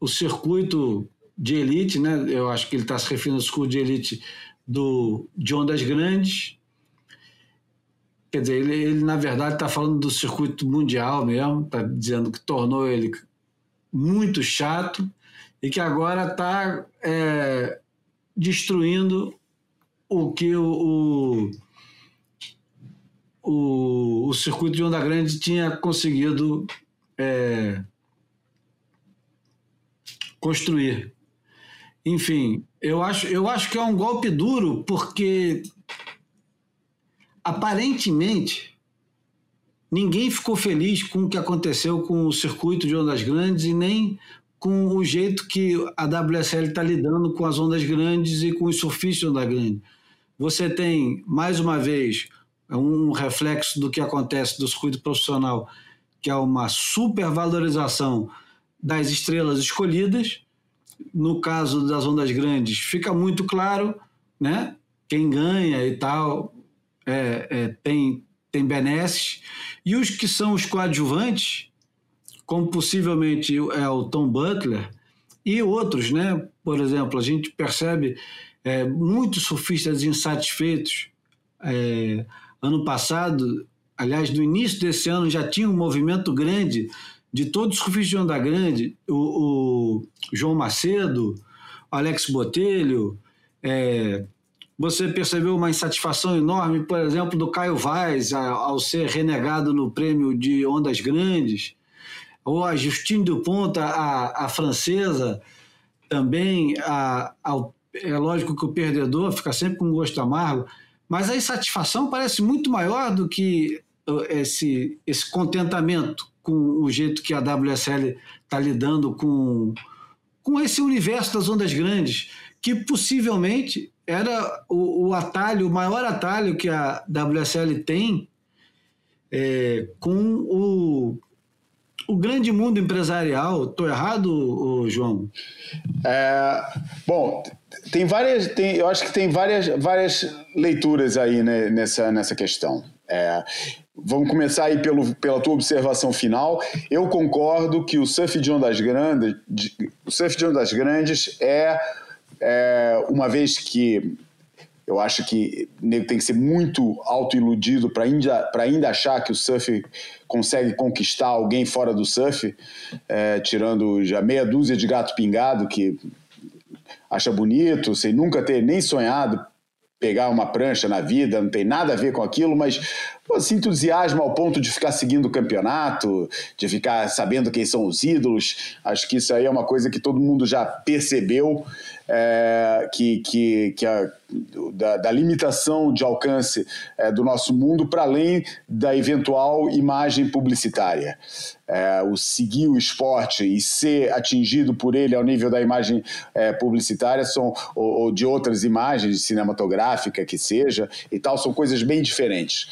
S1: o circuito de elite, né? eu acho que ele está se referindo ao circuito de elite do, de ondas grandes, Quer dizer, ele, ele na verdade está falando do circuito mundial mesmo, está dizendo que tornou ele muito chato e que agora está é, destruindo o que o, o, o, circuito de onda grande tinha conseguido é, construir. Enfim, eu acho, eu acho que é um golpe duro porque aparentemente, ninguém ficou feliz com o que aconteceu com o circuito de ondas grandes e nem com o jeito que a WSL está lidando com as ondas grandes e com os surfistas de onda grande. Você tem, mais uma vez, um reflexo do que acontece do circuito profissional, que é uma supervalorização das estrelas escolhidas. No caso das ondas grandes, fica muito claro, né? Quem ganha e tal é, é, tem, tem benesses. E os que são os coadjuvantes, como possivelmente é o Tom Butler e outros, né? Por exemplo, a gente percebe é, muitos surfistas insatisfeitos. É, ano passado, aliás, no início desse ano, já tinha um movimento grande de todos os surfistas de onda grande, o, o João Macedo, Alex Botelho, é, você percebeu uma insatisfação enorme, por exemplo, do Caio Vaz ao ser renegado no prêmio de ondas grandes? Ou a Justine Dupont, a, a francesa, também, a, a, é lógico que o perdedor fica sempre com um gosto amargo, mas a insatisfação parece muito maior do que uh, esse, esse contentamento com o jeito que a WSL está lidando com, com esse universo das ondas grandes, que possivelmente era o, o atalho, o maior atalho que a WSL tem é, com o o grande mundo empresarial. Estou errado, João?
S5: É, bom, tem várias. Tem, eu acho que tem várias, várias leituras aí né, nessa, nessa questão. É, vamos começar aí pelo, pela tua observação final. Eu concordo que o surf de ondas grandes, de, o surf de ondas grandes é, é uma vez que eu acho que nego tem que ser muito autoiludido para ainda, ainda achar que o surf consegue conquistar alguém fora do surf, é, tirando já meia dúzia de gato pingado que acha bonito, sem nunca ter nem sonhado pegar uma prancha na vida, não tem nada a ver com aquilo, mas pô, se entusiasma ao ponto de ficar seguindo o campeonato, de ficar sabendo quem são os ídolos. Acho que isso aí é uma coisa que todo mundo já percebeu é, que, que, que a, da, da, limitação de alcance é, do nosso mundo para além da eventual imagem publicitária. É, o seguir o esporte e ser atingido por ele ao nível da imagem é, publicitária são, ou, ou de outras imagens cinematográfica que seja e tal são coisas bem diferentes.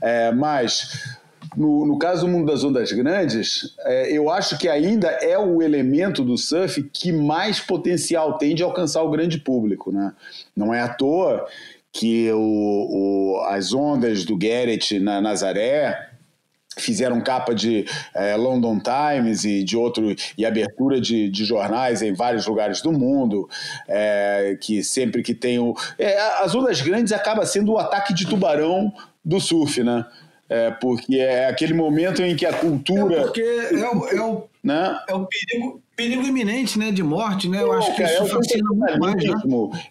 S5: É, mas no, no caso do mundo das ondas grandes, é, eu acho que ainda é o elemento do surf que mais potencial tem de alcançar o grande público. Né? Não é à toa que o, o, as ondas do Garrett na Nazaré fizeram capa de é, London Times e de outro e abertura de, de jornais em vários lugares do mundo é, que sempre que tem o é, as ondas grandes acaba sendo o ataque de tubarão do surf né é, porque é aquele momento em que a cultura.
S1: É porque é o, é o, né? é o perigo, perigo imenente, né, de morte, né? Eu acho que isso é fascina muito mais, né?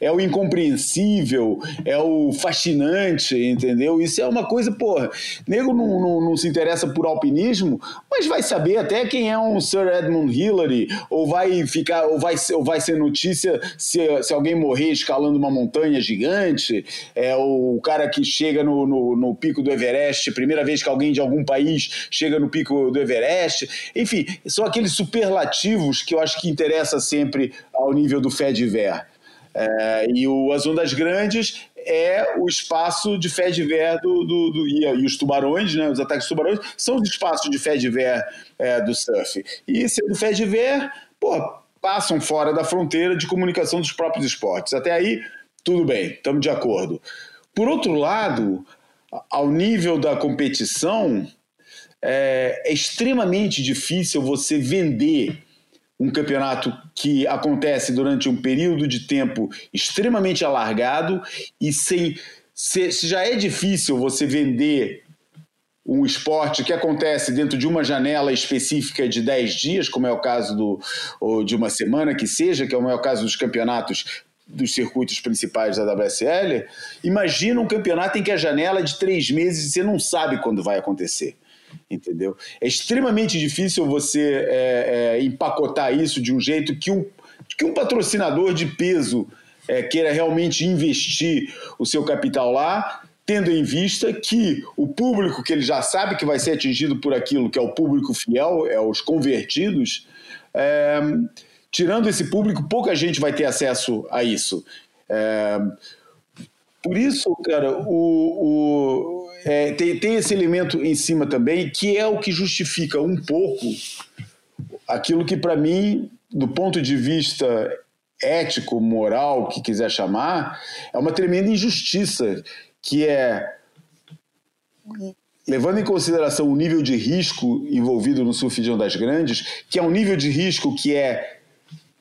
S5: É o incompreensível, é o fascinante, entendeu? Isso é uma coisa, porra, nego não, não, não, se interessa por alpinismo, mas vai saber até quem é um Sir Edmund Hillary, ou vai ficar, ou vai, ou vai ser notícia se, se alguém morrer escalando uma montanha gigante, é o cara que chega no, no, no pico do Everest, primeira vez que alguém de algum país chega no pico do Everest, enfim, são aqueles superlativos que eu acho que interessa sempre ao nível do Fediver. É, e o As Ondas Grandes é o espaço de fé de ver do, do, do e, e, os tubarões, né, os ataques tubarões, são os espaços de fé de ver é, do surf. E sendo fé de ver, pô, passam fora da fronteira de comunicação dos próprios esportes. Até aí, tudo bem, estamos de acordo. Por outro lado, ao nível da competição, é, é extremamente difícil você vender um campeonato que acontece durante um período de tempo extremamente alargado e sem. Se, se já é difícil você vender um esporte que acontece dentro de uma janela específica de 10 dias, como é o caso do, ou de uma semana que seja, que é o caso dos campeonatos dos circuitos principais da WSL, imagina um campeonato em que a janela é de três meses e você não sabe quando vai acontecer entendeu? É extremamente difícil você é, é, empacotar isso de um jeito que um, que um patrocinador de peso é, queira realmente investir o seu capital lá, tendo em vista que o público que ele já sabe que vai ser atingido por aquilo, que é o público fiel, é os convertidos, é, tirando esse público, pouca gente vai ter acesso a isso. Por isso, cara, o, o é, tem, tem esse elemento em cima também, que é o que justifica um pouco aquilo que, para mim, do ponto de vista ético, moral, que quiser chamar, é uma tremenda injustiça, que é levando em consideração o nível de risco envolvido no surf de ondas grandes, que é um nível de risco que é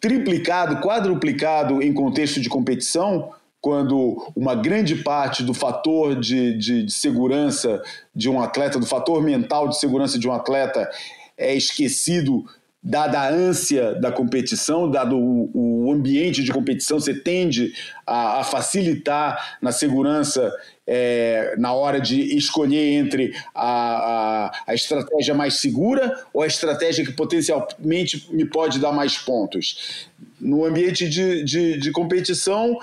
S5: triplicado, quadruplicado em contexto de competição, quando uma grande parte do fator de, de, de, segurança de um atleta, do fator mental de segurança de um atleta é esquecido dada a ânsia da competição, dado o, o ambiente de competição, você tende a, a facilitar na segurança é, na hora de escolher entre a, a, a, estratégia mais segura ou a estratégia que potencialmente me pode dar mais pontos. No ambiente de, de, de competição,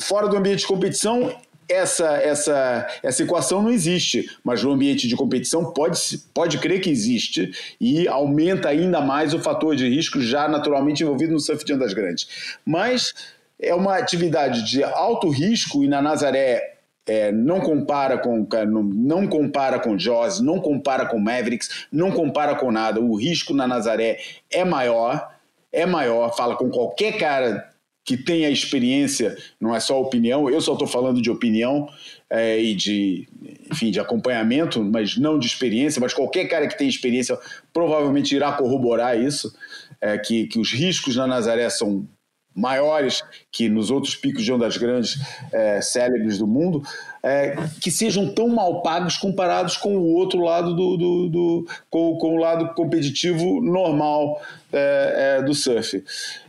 S5: fora do ambiente de competição, essa, essa, essa equação não existe, mas no ambiente de competição pode, pode crer que existe e aumenta ainda mais o fator de risco já naturalmente envolvido no surf de ondas grandes. Mas é uma atividade de alto risco e na Nazaré é, não compara com não compara com Jaws, não compara com Mavericks, não compara com nada. O risco na Nazaré é maior, é maior. Fala com qualquer cara que tenha experiência, não é só opinião, eu só estou falando de opinião é, e de, enfim, de acompanhamento, mas não de experiência, mas qualquer cara que tenha experiência provavelmente irá corroborar isso, é, que, que os riscos na Nazaré são maiores que nos outros picos de ondas grandes é, célebres do mundo, é, que sejam tão mal pagos comparados com o outro lado do, do, do com, com, o lado competitivo normal é, é do surf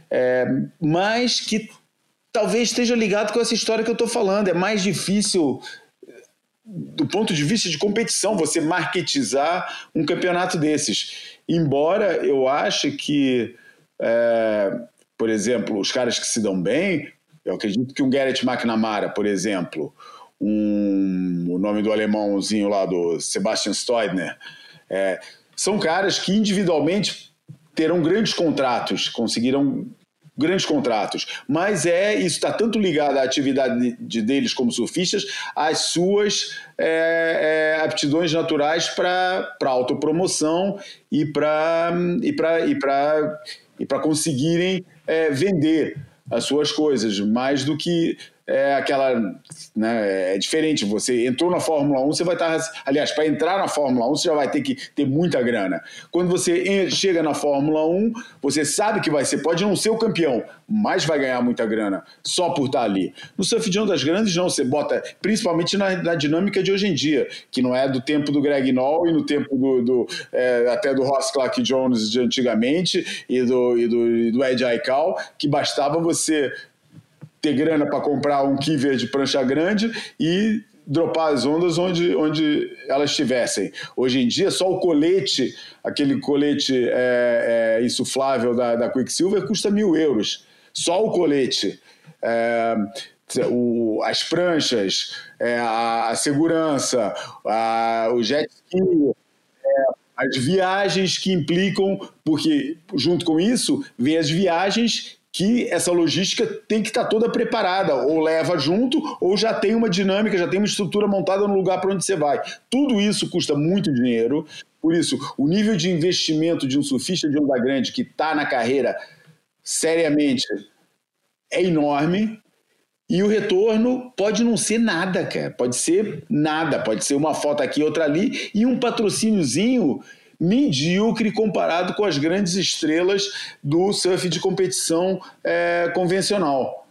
S5: é, mas que talvez esteja ligado com essa história que eu estou falando. É mais difícil, do ponto de vista de competição, você marketizar um campeonato desses. Embora eu ache que, é, por exemplo, os caras que se dão bem, eu acredito que um Garrett McNamara, por exemplo, um, o nome do alemãozinho lá do Sebastian Stoidner, é, são caras que individualmente terão grandes contratos, conseguiram grandes contratos. Mas é isso está tanto ligado à atividade de, deles como surfistas, às suas é, é, aptidões naturais para autopromoção e para e e e conseguirem é, vender as suas coisas, mais do que é aquela. Né, é diferente. Você entrou na Fórmula 1, você vai estar. Aliás, para entrar na Fórmula 1, você já vai ter que ter muita grana. Quando você chega na Fórmula 1, você sabe que vai ser, pode não ser o campeão, mas vai ganhar muita grana só por estar ali. No surf de ondas grandes, não. Você bota, principalmente na, na dinâmica de hoje em dia, que não é do tempo do Greg Noll e no tempo do, do é, até do Ross Clark Jones de antigamente e do, e do, e do Ed Aikau, que bastava você ter grana para comprar um kiver de prancha grande e dropar as ondas onde, onde elas estivessem. Hoje em dia, só o colete, aquele colete é, é, insuflável da, da Quicksilver, custa mil euros. Só o colete. É, o, as pranchas, é, a, a, segurança, a, o jet ski, é, as viagens que implicam, porque junto com isso vem as viagens que essa logística tem que estar tá toda preparada, ou leva junto, ou já tem uma dinâmica, já tem uma estrutura montada no lugar para onde você vai. Tudo isso custa muito dinheiro, por isso, o nível de investimento de um surfista de onda grande que está na carreira seriamente é enorme. E o retorno pode não ser nada, cara. Pode ser nada. Pode ser uma foto aqui, outra ali, e um patrocíniozinho medíocre comparado com as grandes estrelas do surf de competição é, convencional.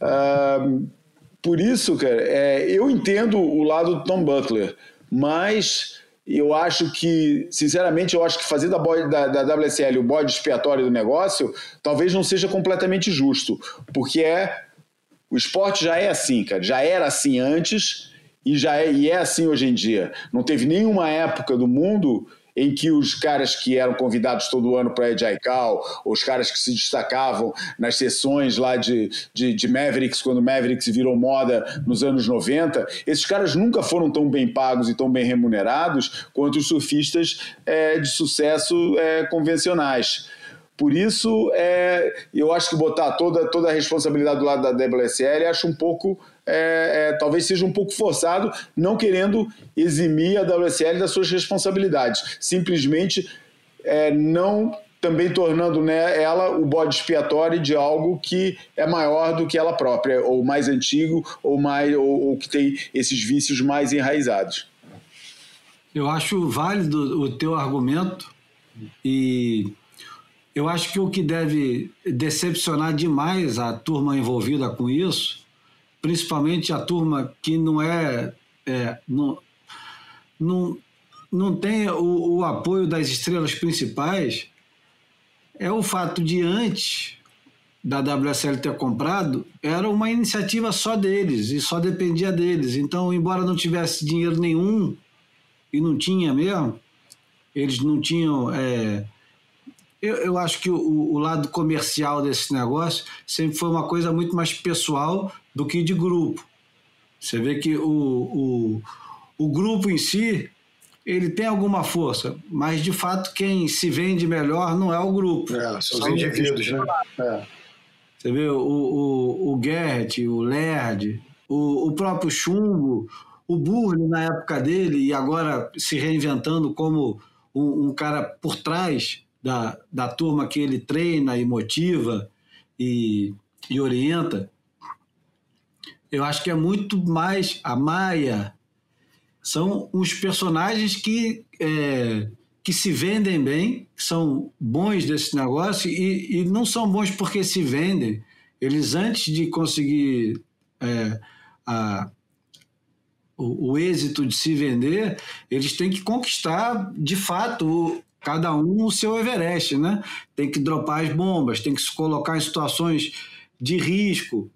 S5: Uh, por isso, cara, é, eu entendo o lado do Tom Butler, mas eu acho que, sinceramente, eu acho que fazer da, boy, da, da WSL o bode expiatório do negócio talvez não seja completamente justo, porque é o esporte já é assim, cara, já era assim antes e já é, e é assim hoje em dia. Não teve nenhuma época do mundo em que os caras que eram convidados todo ano para a Cal, os caras que se destacavam nas sessões lá de, de, de, Mavericks, quando Mavericks virou moda nos anos 90, esses caras nunca foram tão bem pagos e tão bem remunerados quanto os surfistas é, de sucesso é, convencionais. Por isso, é, eu acho que botar toda, toda a responsabilidade do lado da WSL, acho um pouco, é, é, talvez seja um pouco forçado, não querendo eximir a WSL das suas responsabilidades, simplesmente é, não também tornando né, ela o bode expiatório de algo que é maior do que ela própria, ou mais antigo, ou, mais, ou, ou que tem esses vícios mais enraizados.
S1: Eu acho válido o teu argumento e eu acho que o que deve decepcionar demais a turma envolvida com isso, principalmente a turma que não é, é não, não, não tem o, o apoio das estrelas principais, é o fato de antes da WSL ter comprado, era uma iniciativa só deles e só dependia deles. Então, embora não tivesse dinheiro nenhum, e não tinha mesmo, eles não tinham é, eu, eu acho que o, o, lado comercial desse negócio sempre foi uma coisa muito mais pessoal do que de grupo. Você vê que o, o, o grupo em si ele tem alguma força, mas de fato quem se vende melhor não é o grupo.
S4: É, são os indivíduos, né? É.
S1: Você vê o, o, o Gert, o Lerd, o, o próprio Chumbo, o Burle na época dele e agora se reinventando como um, um cara por trás da, da turma que ele treina e motiva e, e orienta, eu acho que é muito mais a Maia. São os personagens que, é, que se vendem bem, são bons desse negócio e, e não são bons porque se vendem. Eles, antes de conseguir é, a, o, o, êxito de se vender, eles têm que conquistar de fato cada um o seu Everest, né? Tem que dropar as bombas, tem que se colocar em situações de risco.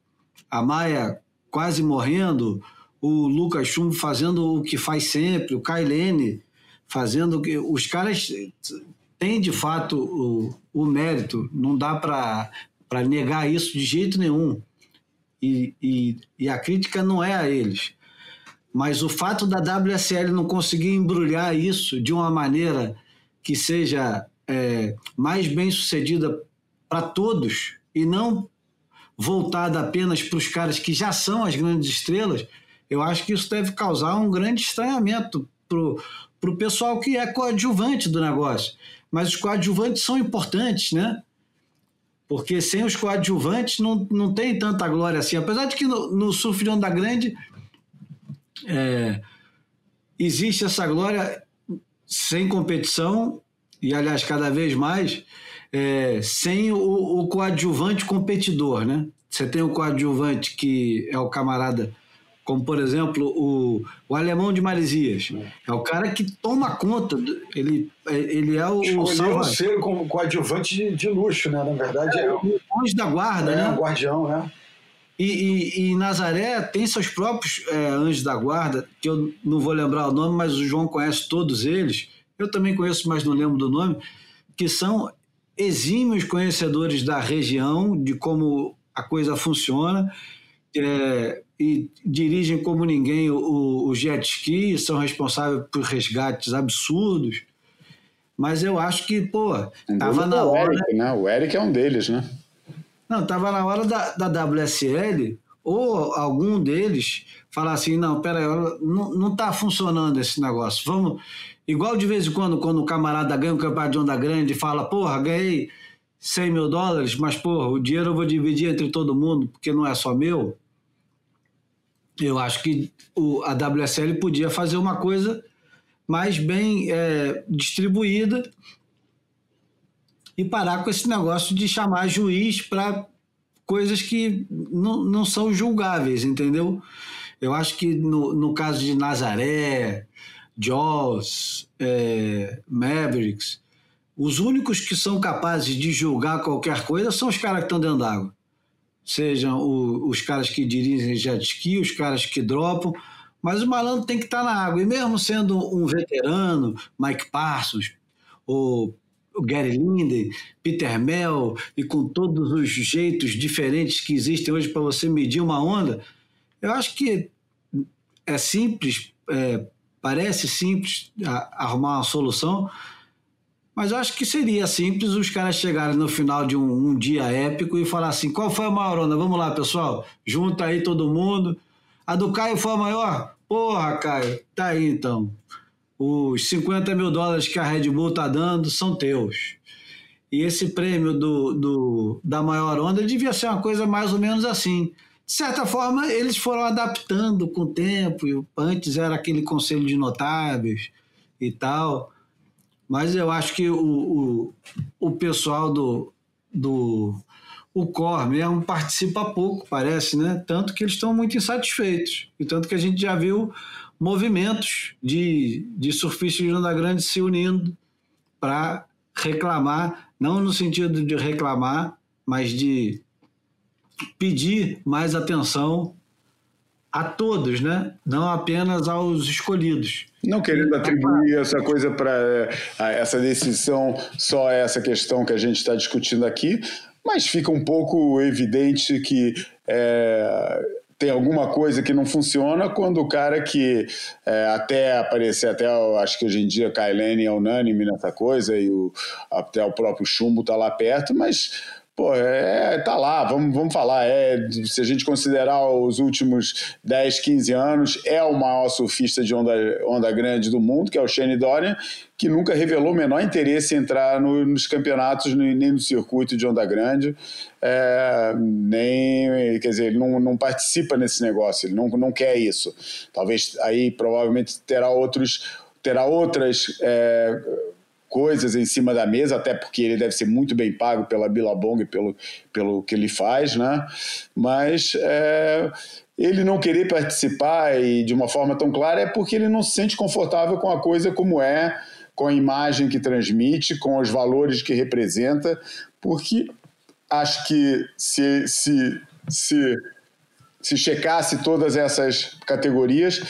S1: A Maia quase morrendo, o Lucas Chumbo fazendo o que faz sempre, o Kailene fazendo o que. Os caras têm de fato o, o mérito, não dá para negar isso de jeito nenhum. E, e, e a crítica não é a eles. Mas o fato da WSL não conseguir embrulhar isso de uma maneira que seja é, mais bem sucedida para todos e não voltada apenas para os caras que já são as grandes estrelas, eu acho que isso deve causar um grande estranhamento para o pessoal que é coadjuvante do negócio. Mas os coadjuvantes são importantes, né? Porque sem os coadjuvantes não, não tem tanta glória assim. Apesar de que no, no surf de onda grande é, existe essa glória sem competição, e aliás, cada vez mais, é, sem o, o, coadjuvante competidor, né? Você tem o coadjuvante que é o camarada, como por exemplo o, o alemão de Maresias. É o cara que toma conta, ele, ele é o.
S4: Escolheu ser como coadjuvante de, de, luxo, né? Na verdade, é, é o
S1: anjo da guarda,
S4: é,
S1: né?
S4: É, o guardião, né?
S1: E, e, e, Nazaré tem seus próprios é, anjos da guarda, que eu não vou lembrar o nome, mas o João conhece todos eles. Eu também conheço, mas não lembro do nome, que são exímios conhecedores da região, de como a coisa funciona, é, e dirigem como ninguém o, o jet ski, são responsáveis por resgates absurdos. Mas eu acho que, pô, tava na hora.
S5: Eric, né? O Eric é um deles, né?
S1: Não, estava na hora da, da WSL ou algum deles falar assim, não, peraí, não, não tá funcionando esse negócio. Vamos. Igual de vez em quando, quando o camarada ganha um campeonato de onda grande e fala, porra, ganhei 100 mil dólares, mas porra, o dinheiro eu vou dividir entre todo mundo, porque não é só meu. Eu acho que o, a WSL podia fazer uma coisa mais bem é, distribuída e parar com esse negócio de chamar juiz para coisas que não, não são julgáveis, entendeu? Eu acho que no, no caso de Nazaré, Jaws, é, Mavericks, os únicos que são capazes de julgar qualquer coisa são os caras que estão dentro d'água. Sejam o, os caras que dirigem jet ski, os caras que dropam, Mas o malandro tem que estar na água. E mesmo sendo um veterano, Mike Parsons, o Gary Linden, Peter Mel, e com todos os jeitos diferentes que existem hoje para você medir uma onda, eu acho que é simples, é, parece simples arrumar uma solução, mas eu acho que seria simples os caras chegarem no final de um, um, dia épico e falar assim: qual foi a maior onda? Vamos lá, pessoal, junta aí todo mundo. A do Caio foi a maior? Porra, Caio, tá aí então. Os 50 mil dólares que a Red Bull tá dando são teus. E esse prêmio do, do, da maior onda devia ser uma coisa mais ou menos assim. De certa forma, eles foram adaptando com o tempo. Antes era aquele conselho de notáveis e tal. Mas eu acho que o, o, o pessoal do, do o core mesmo participa pouco, parece, né? Tanto que eles estão muito insatisfeitos. E tanto que a gente já viu movimentos de, de surfistas de onda grande se unindo para reclamar, não no sentido de reclamar, mas de pedir mais atenção a todos, né? não apenas aos escolhidos.
S5: Não querendo atribuir essa coisa para essa decisão só a essa questão que a gente está discutindo aqui, mas fica um pouco evidente que é, tem alguma coisa que não funciona quando o cara que é, até aparecer, até acho que hoje em dia Kailene é unânime nessa coisa e o, até o próprio Chumbo está lá perto, mas Pô, é, tá lá, vamos, vamos falar. É, se a gente considerar os últimos 10, 15 anos, é o maior surfista de onda, onda grande do mundo, que é o Shane Dorian, que nunca revelou o menor interesse em entrar no, nos campeonatos, nem no circuito de onda grande, é, nem, quer dizer, ele não, não participa nesse negócio, ele não, não quer isso. Talvez aí provavelmente terá outros, terá outras. É, coisas em cima da mesa, até porque ele deve ser muito bem pago pela Billabong pelo, pelo que ele faz, né? Mas é, ele não querer participar e de uma forma tão clara é porque ele não se sente confortável com a coisa como é, com a imagem que transmite, com os valores que representa, porque acho que se, se, se, se checasse todas essas categorias,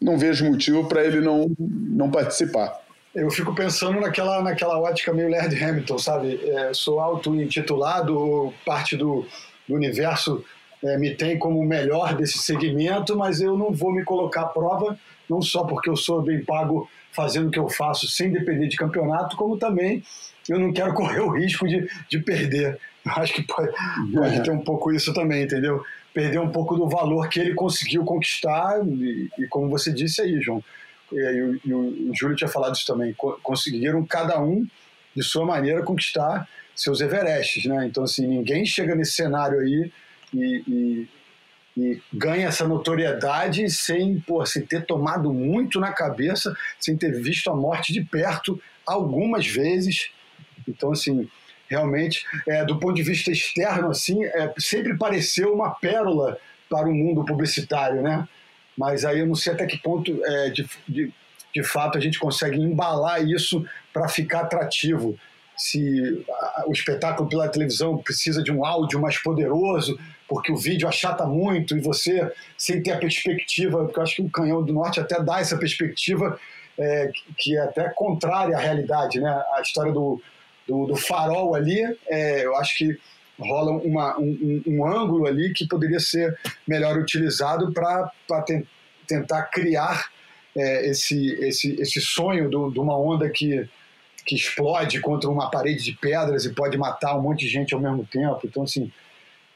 S5: não vejo motivo para ele não, não participar
S4: eu fico pensando naquela, naquela ótica meio Laird Hamilton, sabe? É, sou auto-intitulado, parte do, do universo é, me tem como o melhor desse segmento, mas eu não vou me colocar à prova, não só porque eu sou bem pago fazendo o que eu faço sem depender de campeonato, como também eu não quero correr o risco de, de perder. Eu acho que pode, pode ter um pouco isso também, entendeu? Perder um pouco do valor que ele conseguiu conquistar, e, e como você disse aí, João, e, o, e o Júlio tinha falado isso também, conseguiram cada um, de sua maneira, conquistar seus Everestes, né? Então, assim, ninguém chega nesse cenário aí e, e, e ganha essa notoriedade sem, pô, sem ter tomado muito na cabeça, sem ter visto a morte de perto algumas vezes. Então, assim, realmente, é, do ponto de vista externo, assim, é, sempre pareceu uma pérola para o mundo publicitário, né? Mas aí eu não sei até que ponto, é, de, de, de fato, a gente consegue embalar isso para ficar atrativo. Se o espetáculo pela televisão precisa de um áudio mais poderoso, porque o vídeo achata muito e você, sem ter a perspectiva, porque eu acho que o Canhão do Norte até dá essa perspectiva é, que é até contrária à realidade, né? A história do, do, do farol ali, é, eu acho que rola uma, um, um, ângulo ali que poderia ser melhor utilizado para te, tentar criar é, esse, esse, esse sonho de uma onda que, que explode contra uma parede de pedras e pode matar um monte de gente ao mesmo tempo. Então, assim,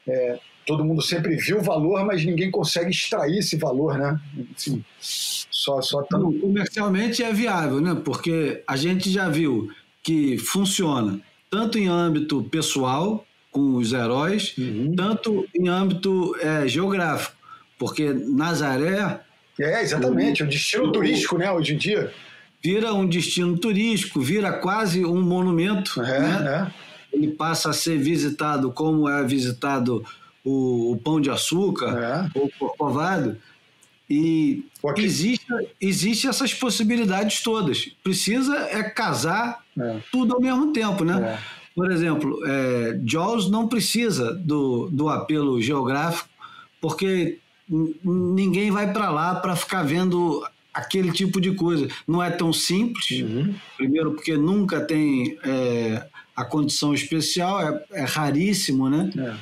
S4: é, todo mundo sempre viu o valor, mas ninguém consegue extrair esse valor, né? Assim,
S1: só, só tão... Comercialmente é viável, né? Porque a gente já viu que funciona tanto em âmbito pessoal com os heróis, uhum. tanto em âmbito é, geográfico, porque Nazaré.
S4: É, exatamente, o, o destino turístico, né, hoje em dia.
S1: Vira um destino turístico, vira quase um monumento. É, né? é. Ele passa a ser visitado como é visitado o, o Pão de Açúcar, é. o Corcovado. E existe, existe essas possibilidades todas. Precisa é casar é. tudo ao mesmo tempo, né? É. Por exemplo, é, Jaws não precisa do, do apelo geográfico, porque ninguém vai para lá para ficar vendo aquele tipo de coisa. Não é tão simples, uhum. primeiro porque nunca tem é, a condição especial, é, é raríssimo, né? É.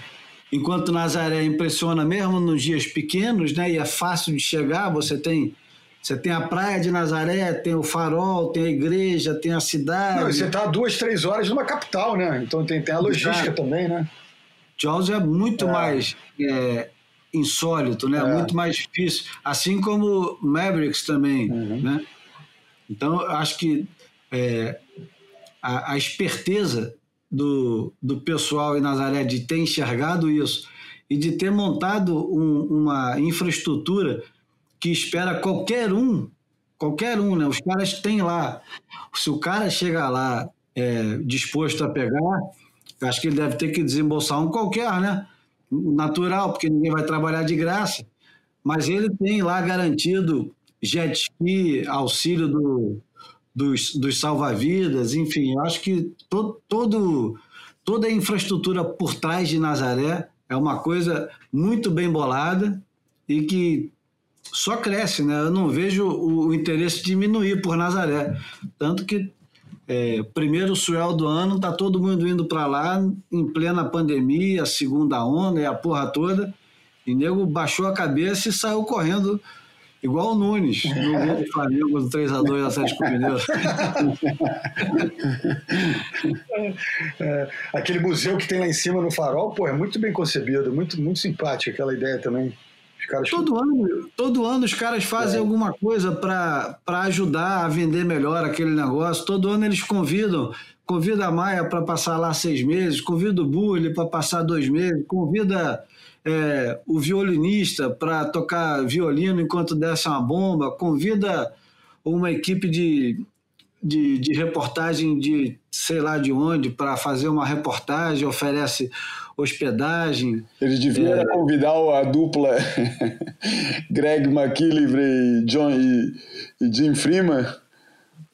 S1: Enquanto Nazaré impressiona mesmo nos dias pequenos, né? E é fácil de chegar, você tem você tem a praia de Nazaré, tem o farol, tem a igreja, tem a cidade. Não,
S4: você está duas, três horas numa capital, né? Então tem, tem a logística Exato. também, né?
S1: Jaws é muito é. mais é, insólito, né? É. Muito mais difícil. Assim como Mavericks também, uhum. né? Então, acho que é, a, a, esperteza do, do pessoal em Nazaré de ter enxergado isso e de ter montado um, uma infraestrutura que espera qualquer um, qualquer um, né? Os caras têm lá. Se o cara chegar lá é, disposto a pegar, acho que ele deve ter que desembolsar um qualquer, né? Natural, porque ninguém vai trabalhar de graça. Mas ele tem lá garantido jet ski, auxílio do, dos, dos salva-vidas, enfim, acho que todo, toda a infraestrutura por trás de Nazaré é uma coisa muito bem bolada e que só cresce, né? Eu não vejo o, o interesse diminuir por Nazaré. Tanto que é, primeiro suel do ano, tá todo mundo indo para lá em plena pandemia, segunda onda e a porra toda. E nego baixou a cabeça e saiu correndo igual o Nunes no gol do Flamengo do 3x2 na Atlético Mineiro.
S4: É, aquele museu que tem lá em cima no farol, pô, é muito bem concebido, muito, muito simpática aquela ideia também.
S1: Caras... Todo, ano, todo ano os caras fazem é. alguma coisa para ajudar a vender melhor aquele negócio. Todo ano eles convidam. Convida a Maia para passar lá seis meses, convida o Bully para passar dois meses, convida é, o violinista para tocar violino enquanto desce uma bomba, convida uma equipe de, de, de reportagem de sei lá de onde para fazer uma reportagem, oferece hospedagem.
S5: Ele devia é... convidar a dupla Greg McKillivray e, John, e, e Jim Freeman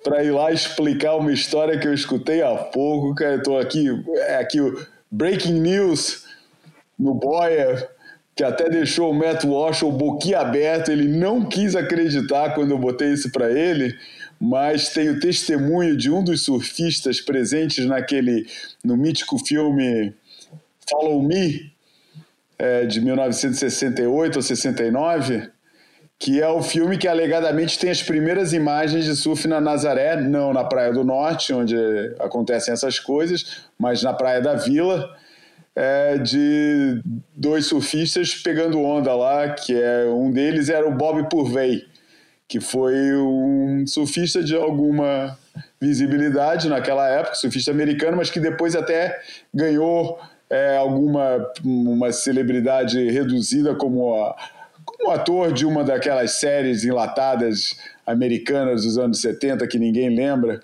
S5: para ir lá explicar uma história que eu escutei há pouco, cara. Estou aqui, é aqui o Breaking News no Boia, que até deixou o Matt Walsh o boquiaberto. Ele não quis acreditar quando eu botei isso para ele, mas tem o testemunho de um dos surfistas presentes naquele no mítico filme Follow Me, é, de 1968 ou 69, que é o filme que alegadamente tem as primeiras imagens de surf na Nazaré, não na Praia do Norte, onde acontecem essas coisas, mas na Praia da Vila, é, de dois surfistas pegando onda lá, que é um deles era o Bob Purvey, que foi um surfista de alguma visibilidade naquela época, surfista americano, mas que depois até ganhou é, alguma uma celebridade reduzida como, a, como ator de uma daquelas séries enlatadas americanas dos anos 70 que ninguém lembra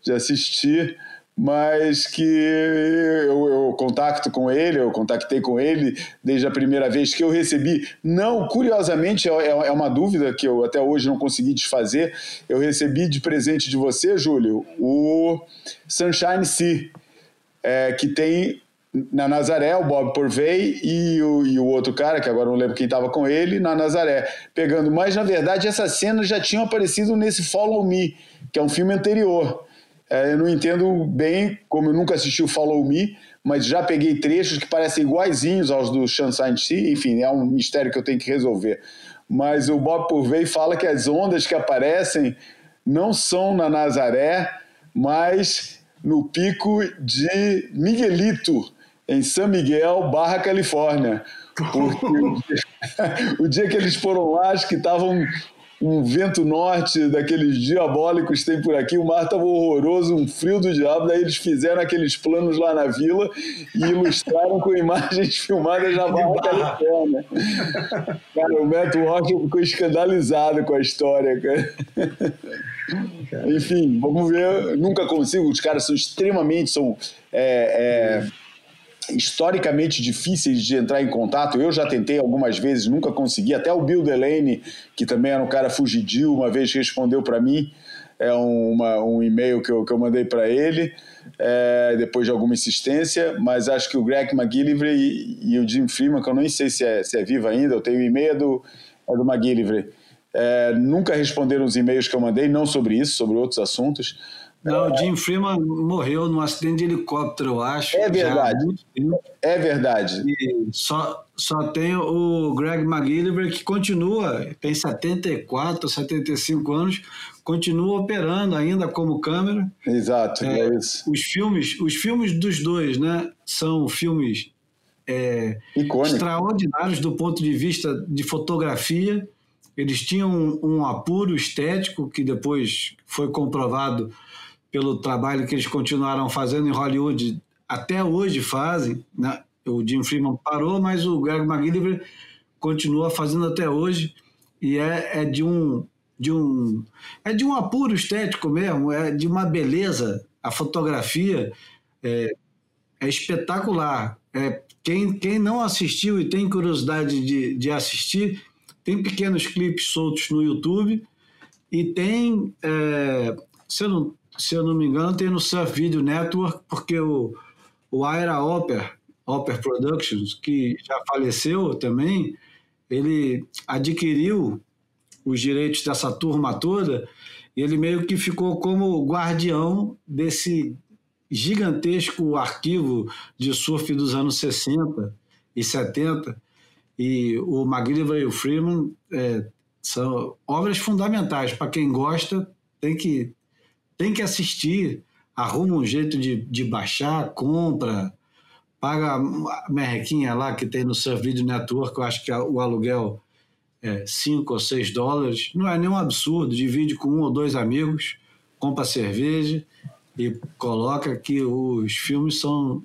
S5: de assistir, mas que eu, eu contacto com ele, eu contactei com ele desde a primeira vez que eu recebi. Não, curiosamente, é, é uma dúvida que eu até hoje não consegui desfazer. Eu recebi de presente de você, Júlio, o Sunshine Sea, é, que tem na Nazaré, o Bob Porvey e o, e o outro cara, que agora não lembro quem estava com ele, na Nazaré, pegando. Mas, na verdade, essas cenas já tinham aparecido nesse Follow Me, que é um filme anterior. É, eu não entendo bem, como eu nunca assisti o Follow Me, mas já peguei trechos que parecem iguaizinhos aos do Sunshine Sea, enfim, é um mistério que eu tenho que resolver. Mas o Bob Purvey fala que as ondas que aparecem não são na Nazaré, mas no pico de Miguelito, em San Miguel, Barra Califórnia. Porque o dia, o dia que eles foram lá, acho que estavam um vento norte daqueles diabólicos tem por aqui, o mar estava horroroso, um frio do diabo, daí eles fizeram aqueles planos lá na vila e ilustraram com imagens filmadas na Barra Califórnia. Cara, o Matt Walker ficou escandalizado com a história, cara. Enfim, vamos ver. Nunca consigo, os caras são extremamente, são é, é, historicamente difíceis de entrar em contato. Eu já tentei algumas vezes, nunca consegui. Até o Bill Delaney, que também era um cara fugidio, uma vez respondeu para mim. é uma, um e-mail que eu, que eu mandei para ele, é, depois de alguma insistência, mas acho que o Greg McGillivray e, e, o Jim Freeman, que eu nem sei se é, se é vivo ainda, eu tenho e-mail é do, é do McGillivray, é, nunca responderam os e-mails que eu mandei, não sobre isso, sobre outros assuntos.
S1: Não, o Jim Freeman morreu num acidente de helicóptero, eu acho.
S5: É verdade. É verdade.
S1: E só, só tem o Greg McGillivray que continua, tem 74, 75 anos, continua operando ainda como câmera.
S5: Exato, é, é isso.
S1: Os filmes, os filmes dos dois, né, são filmes é, extraordinários do ponto de vista de fotografia. Eles tinham um, um apuro estético que depois foi comprovado pelo trabalho que eles continuaram fazendo em Hollywood, até hoje fazem. Né? O Jim Freeman parou, mas o Greg McGillivray continua fazendo até hoje e é, é de um de um é de um apuro estético mesmo, é de uma beleza. A fotografia é, é espetacular. É, quem, quem não assistiu e tem curiosidade de, de assistir, tem pequenos clipes soltos no YouTube e tem, é, se, eu não, se eu não me engano, tem no Surf Video Network, porque o, o Aira Oper, Oper Productions, que já faleceu também, ele adquiriu os direitos dessa turma toda e ele meio que ficou como guardião desse gigantesco arquivo de surf dos anos 60 e 70 e o McGillivray e o Freeman é, são obras fundamentais. Para quem gosta tem que tem que assistir arruma um jeito de, de baixar compra paga a merrequinha lá que tem no Surf Video Network eu acho que o aluguel é 5 ou 6 dólares não é nenhum absurdo divide com um ou dois amigos compra cerveja e coloca que os filmes são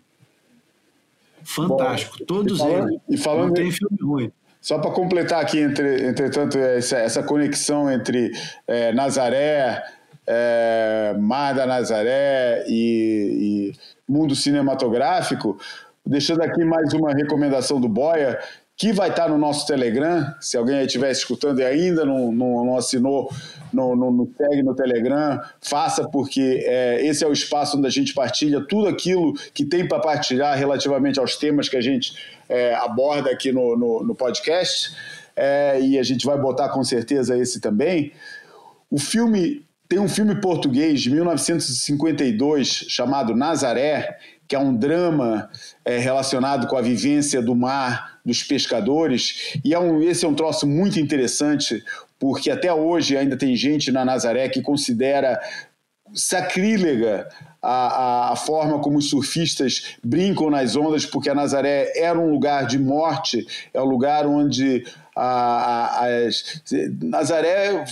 S1: fantásticos, Bom, todos
S5: e falando,
S1: eles.
S5: E falando,
S1: não tem filme ruim.
S5: Só para completar aqui, entre, entretanto, essa, essa conexão entre é, Nazaré, é, Mar da Nazaré e, e mundo cinematográfico, deixando aqui mais uma recomendação do Boia, que vai estar no nosso Telegram. Se alguém estiver escutando e ainda não, não, não assinou, no, no, no tag no Telegram, faça, porque é, esse é o espaço onde a gente partilha tudo aquilo que tem para partilhar relativamente aos temas que a gente é, aborda aqui no, no, no podcast. É, e a gente vai botar com certeza esse também. O filme tem um filme português de 1952 chamado Nazaré, que é um drama é, relacionado com a vivência do mar dos pescadores. E é um, esse é um troço muito interessante, porque até hoje ainda tem gente na Nazaré que considera sacrílega a, a, a, forma como os surfistas brincam nas ondas, porque a Nazaré era um lugar de morte, é um lugar onde a, a Nazaré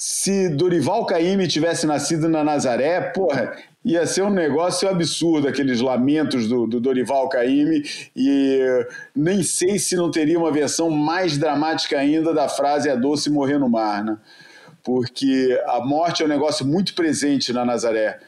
S5: se Dorival Caymmi tivesse nascido na Nazaré, porra, ia ser um negócio absurdo, aqueles lamentos do, do Dorival Caymmi, e nem sei se não teria uma versão mais dramática ainda da frase é doce morrer no mar, né? Porque a morte é um negócio muito presente na Nazaré.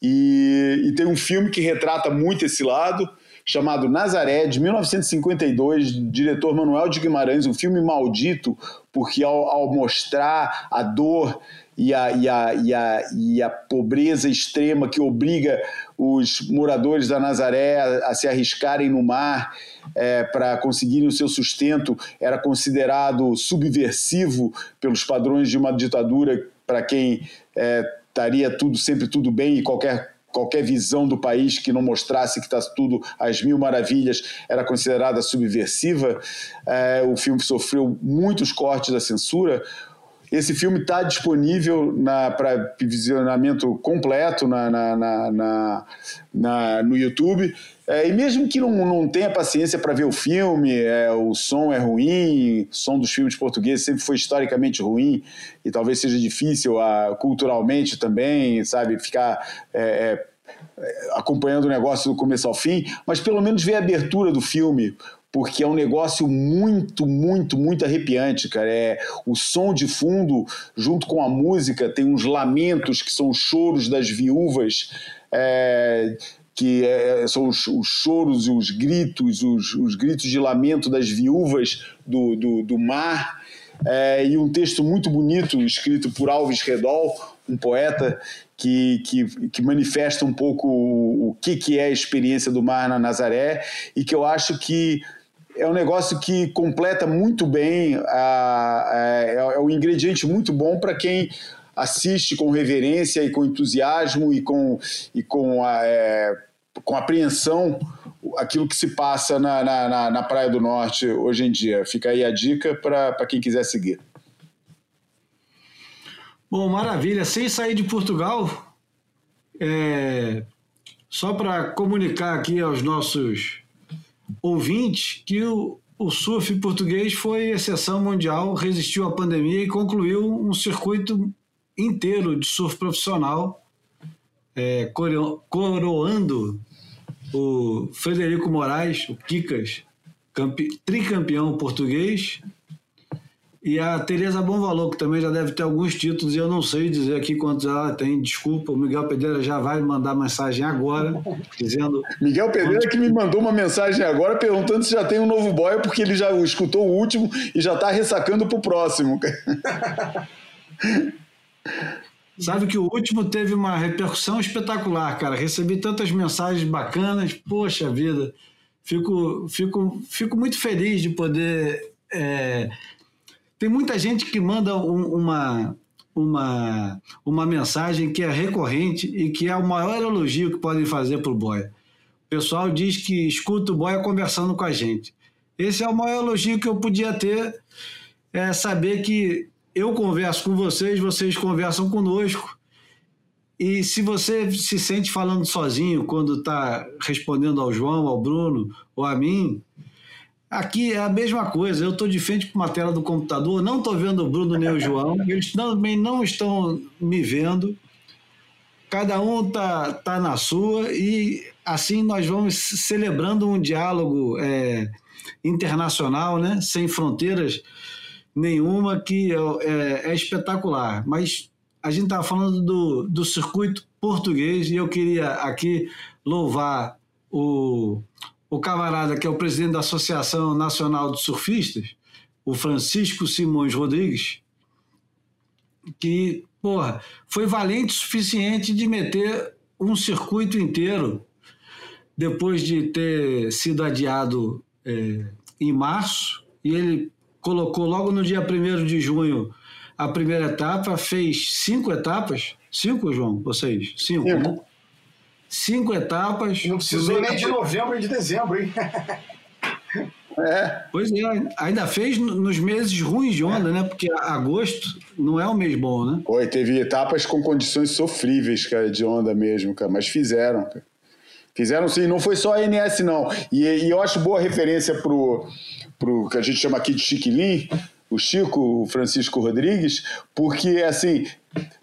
S5: E, e tem um filme que retrata muito esse lado, chamado Nazaré, de 1952, diretor Manuel de Guimarães, um filme maldito, porque ao, ao mostrar a dor e a, e, a, e, a, e a pobreza extrema que obriga os moradores da Nazaré a, a se arriscarem no mar é, para conseguirem o seu sustento, era considerado subversivo pelos padrões de uma ditadura para quem é, estaria tudo sempre tudo bem e qualquer qualquer visão do país que não mostrasse que está tudo às mil maravilhas era considerada subversiva. É, o filme sofreu muitos cortes da censura. Esse filme está disponível para visionamento completo na, na, na, na, no YouTube. É, e mesmo que não, não tenha paciência para ver o filme, é, o som é ruim, o som dos filmes portugueses sempre foi historicamente ruim e talvez seja difícil a, culturalmente também, sabe, ficar é, é, acompanhando o negócio do começo ao fim, mas pelo menos ver a abertura do filme, porque é um negócio muito, muito, muito arrepiante, cara. É o som de fundo junto com a música tem uns lamentos que são os choros das viúvas. É, que é, são os, os, choros e os gritos, os, os, gritos de lamento das viúvas do, do, do mar. é, e um texto muito bonito escrito por Alves Redol, um poeta que, que, que, manifesta um pouco o, o que, que é a experiência do mar na Nazaré e que eu acho que é um negócio que completa muito bem, a, a, é, é um ingrediente muito bom para quem assiste com reverência e com entusiasmo e com, e com, a, é, com apreensão aquilo que se passa na, na, na, Praia do Norte hoje em dia. Fica aí a dica para quem quiser seguir.
S1: Bom, maravilha. Sem sair de Portugal, é, só para comunicar aqui aos nossos ouvintes que o, o surf português foi exceção mundial, resistiu à pandemia e concluiu um circuito inteiro de surf profissional, é, coroando o Frederico Moraes, o Kikas, tricampeão português, e a Tereza Bom Valor, que também já deve ter alguns títulos, e eu não sei dizer aqui quantos ela tem, desculpa, o Miguel Pedreira já vai mandar mensagem agora, dizendo...
S5: Miguel Pedreira que me mandou uma mensagem agora perguntando se já tem um novo boia, porque ele já escutou o último e já está ressacando para o próximo.
S1: Sabe que o último teve uma repercussão espetacular, cara. Recebi tantas mensagens bacanas, poxa vida. Fico, fico, fico muito feliz de poder. É... Tem muita gente que manda um, uma, uma, uma mensagem que é recorrente e que é o maior elogio que podem fazer para o Boia. O pessoal diz que escuta o Boia conversando com a gente. Esse é o maior elogio que eu podia ter, é saber que eu converso com vocês, vocês conversam conosco. E se você se sente falando sozinho quando está respondendo ao João, ao Bruno ou a mim, aqui é a mesma coisa. Eu estou de frente para uma tela do computador, não estou vendo o Bruno nem o João, eles também não estão me vendo. Cada um está tá na sua e assim nós vamos celebrando um diálogo é, internacional, né? sem fronteiras nenhuma que é, é, é espetacular. Mas a gente estava falando do, do circuito português e eu queria aqui louvar o, o camarada que é o presidente da Associação Nacional de Surfistas, o Francisco Simões Rodrigues, que, porra, foi valente o suficiente de meter um circuito inteiro depois de ter sido adiado é, em março, e ele colocou logo no dia 1 de junho a primeira etapa, fez cinco etapas. Cinco, João? Vocês? Cinco, cinco. Né? Cinco etapas.
S4: Não precisou nem de novembro e de dezembro, hein?
S1: É. Pois é, ainda fez nos meses ruins de onda, é. né? Porque agosto não é o mês bom, né?
S5: Foi, teve etapas com condições sofríveis, cara, de onda mesmo, cara, mas fizeram, cara. Fizeram sim, não foi só a NS, não. E, e eu acho boa referência pro, pro que a gente chama aqui de Chiquilin, o Chico, o Francisco Rodrigues, porque assim,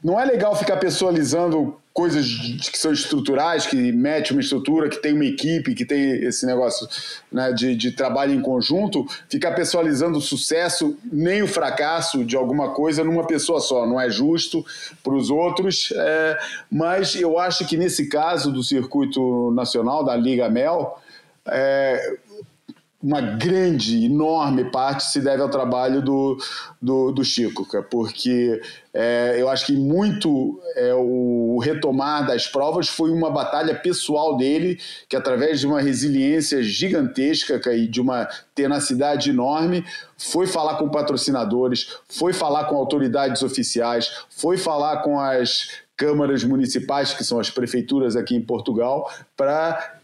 S5: não é legal ficar pessoalizando coisas que são estruturais, que mete uma estrutura, que tem uma equipe, que tem esse negócio né, de, de trabalho em conjunto, ficar pessoalizando o sucesso nem o fracasso de alguma coisa numa pessoa só. Não é justo para os outros, é, mas eu acho que nesse caso do circuito nacional, da Liga Mel, é, uma grande, enorme parte se deve ao trabalho do, do, do Chico, porque é, eu acho que muito é, o retomar das provas foi uma batalha pessoal dele, que através de uma resiliência gigantesca e de uma tenacidade enorme, foi falar com patrocinadores, foi falar com autoridades oficiais, foi falar com as câmaras municipais, que são as prefeituras aqui em Portugal, para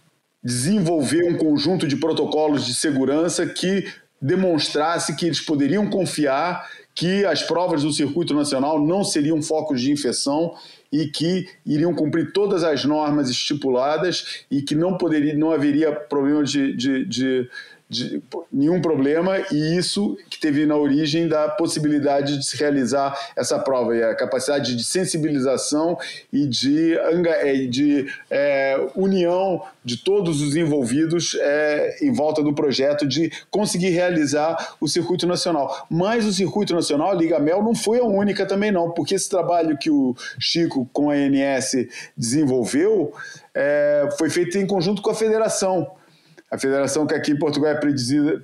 S5: desenvolver um conjunto de protocolos de segurança que demonstrasse que eles poderiam confiar que as provas do circuito nacional não seriam focos de infecção e que iriam cumprir todas as normas estipuladas e que não poderia, não haveria problema de, de, de de nenhum problema e isso que teve na origem da possibilidade de se realizar essa prova e a capacidade de sensibilização e de, é, de é, união de todos os envolvidos é, em volta do projeto de conseguir realizar o circuito nacional. Mas o circuito nacional, Liga Mel, não foi a única também não, porque esse trabalho que o Chico com a ANS desenvolveu é, foi feito em conjunto com a federação a federação que aqui em Portugal é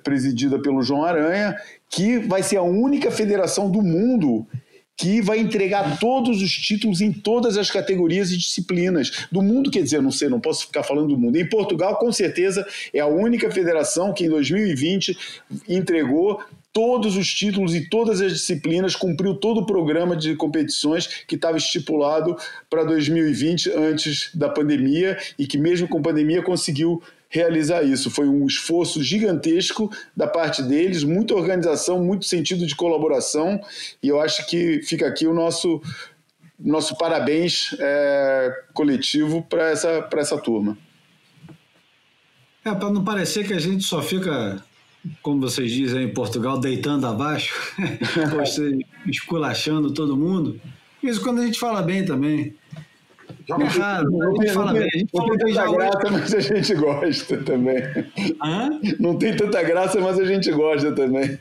S5: presidida, pelo João Aranha, que vai ser a única federação do mundo que vai entregar todos os títulos em todas as categorias e disciplinas do mundo, quer dizer, não sei, não posso ficar falando do mundo. Em Portugal, com certeza, é a única federação que em 2020 entregou todos os títulos e todas as disciplinas, cumpriu todo o programa de competições que estava estipulado para 2020 antes da pandemia e que mesmo com pandemia conseguiu realizar isso. Foi um esforço gigantesco da parte deles, muita organização, muito sentido de colaboração, e eu acho que fica aqui o nosso, nosso parabéns é, coletivo para essa, essa turma.
S1: É, para não parecer que a gente só fica, como vocês dizem em Portugal, deitando abaixo, esculachando todo mundo. Isso quando a gente fala bem também.
S5: Joga é raro, não, a gente fala bem. A gente não tem tanta graça, mas a gente gosta também. Hã? Não tem tanta graça, mas a gente gosta também.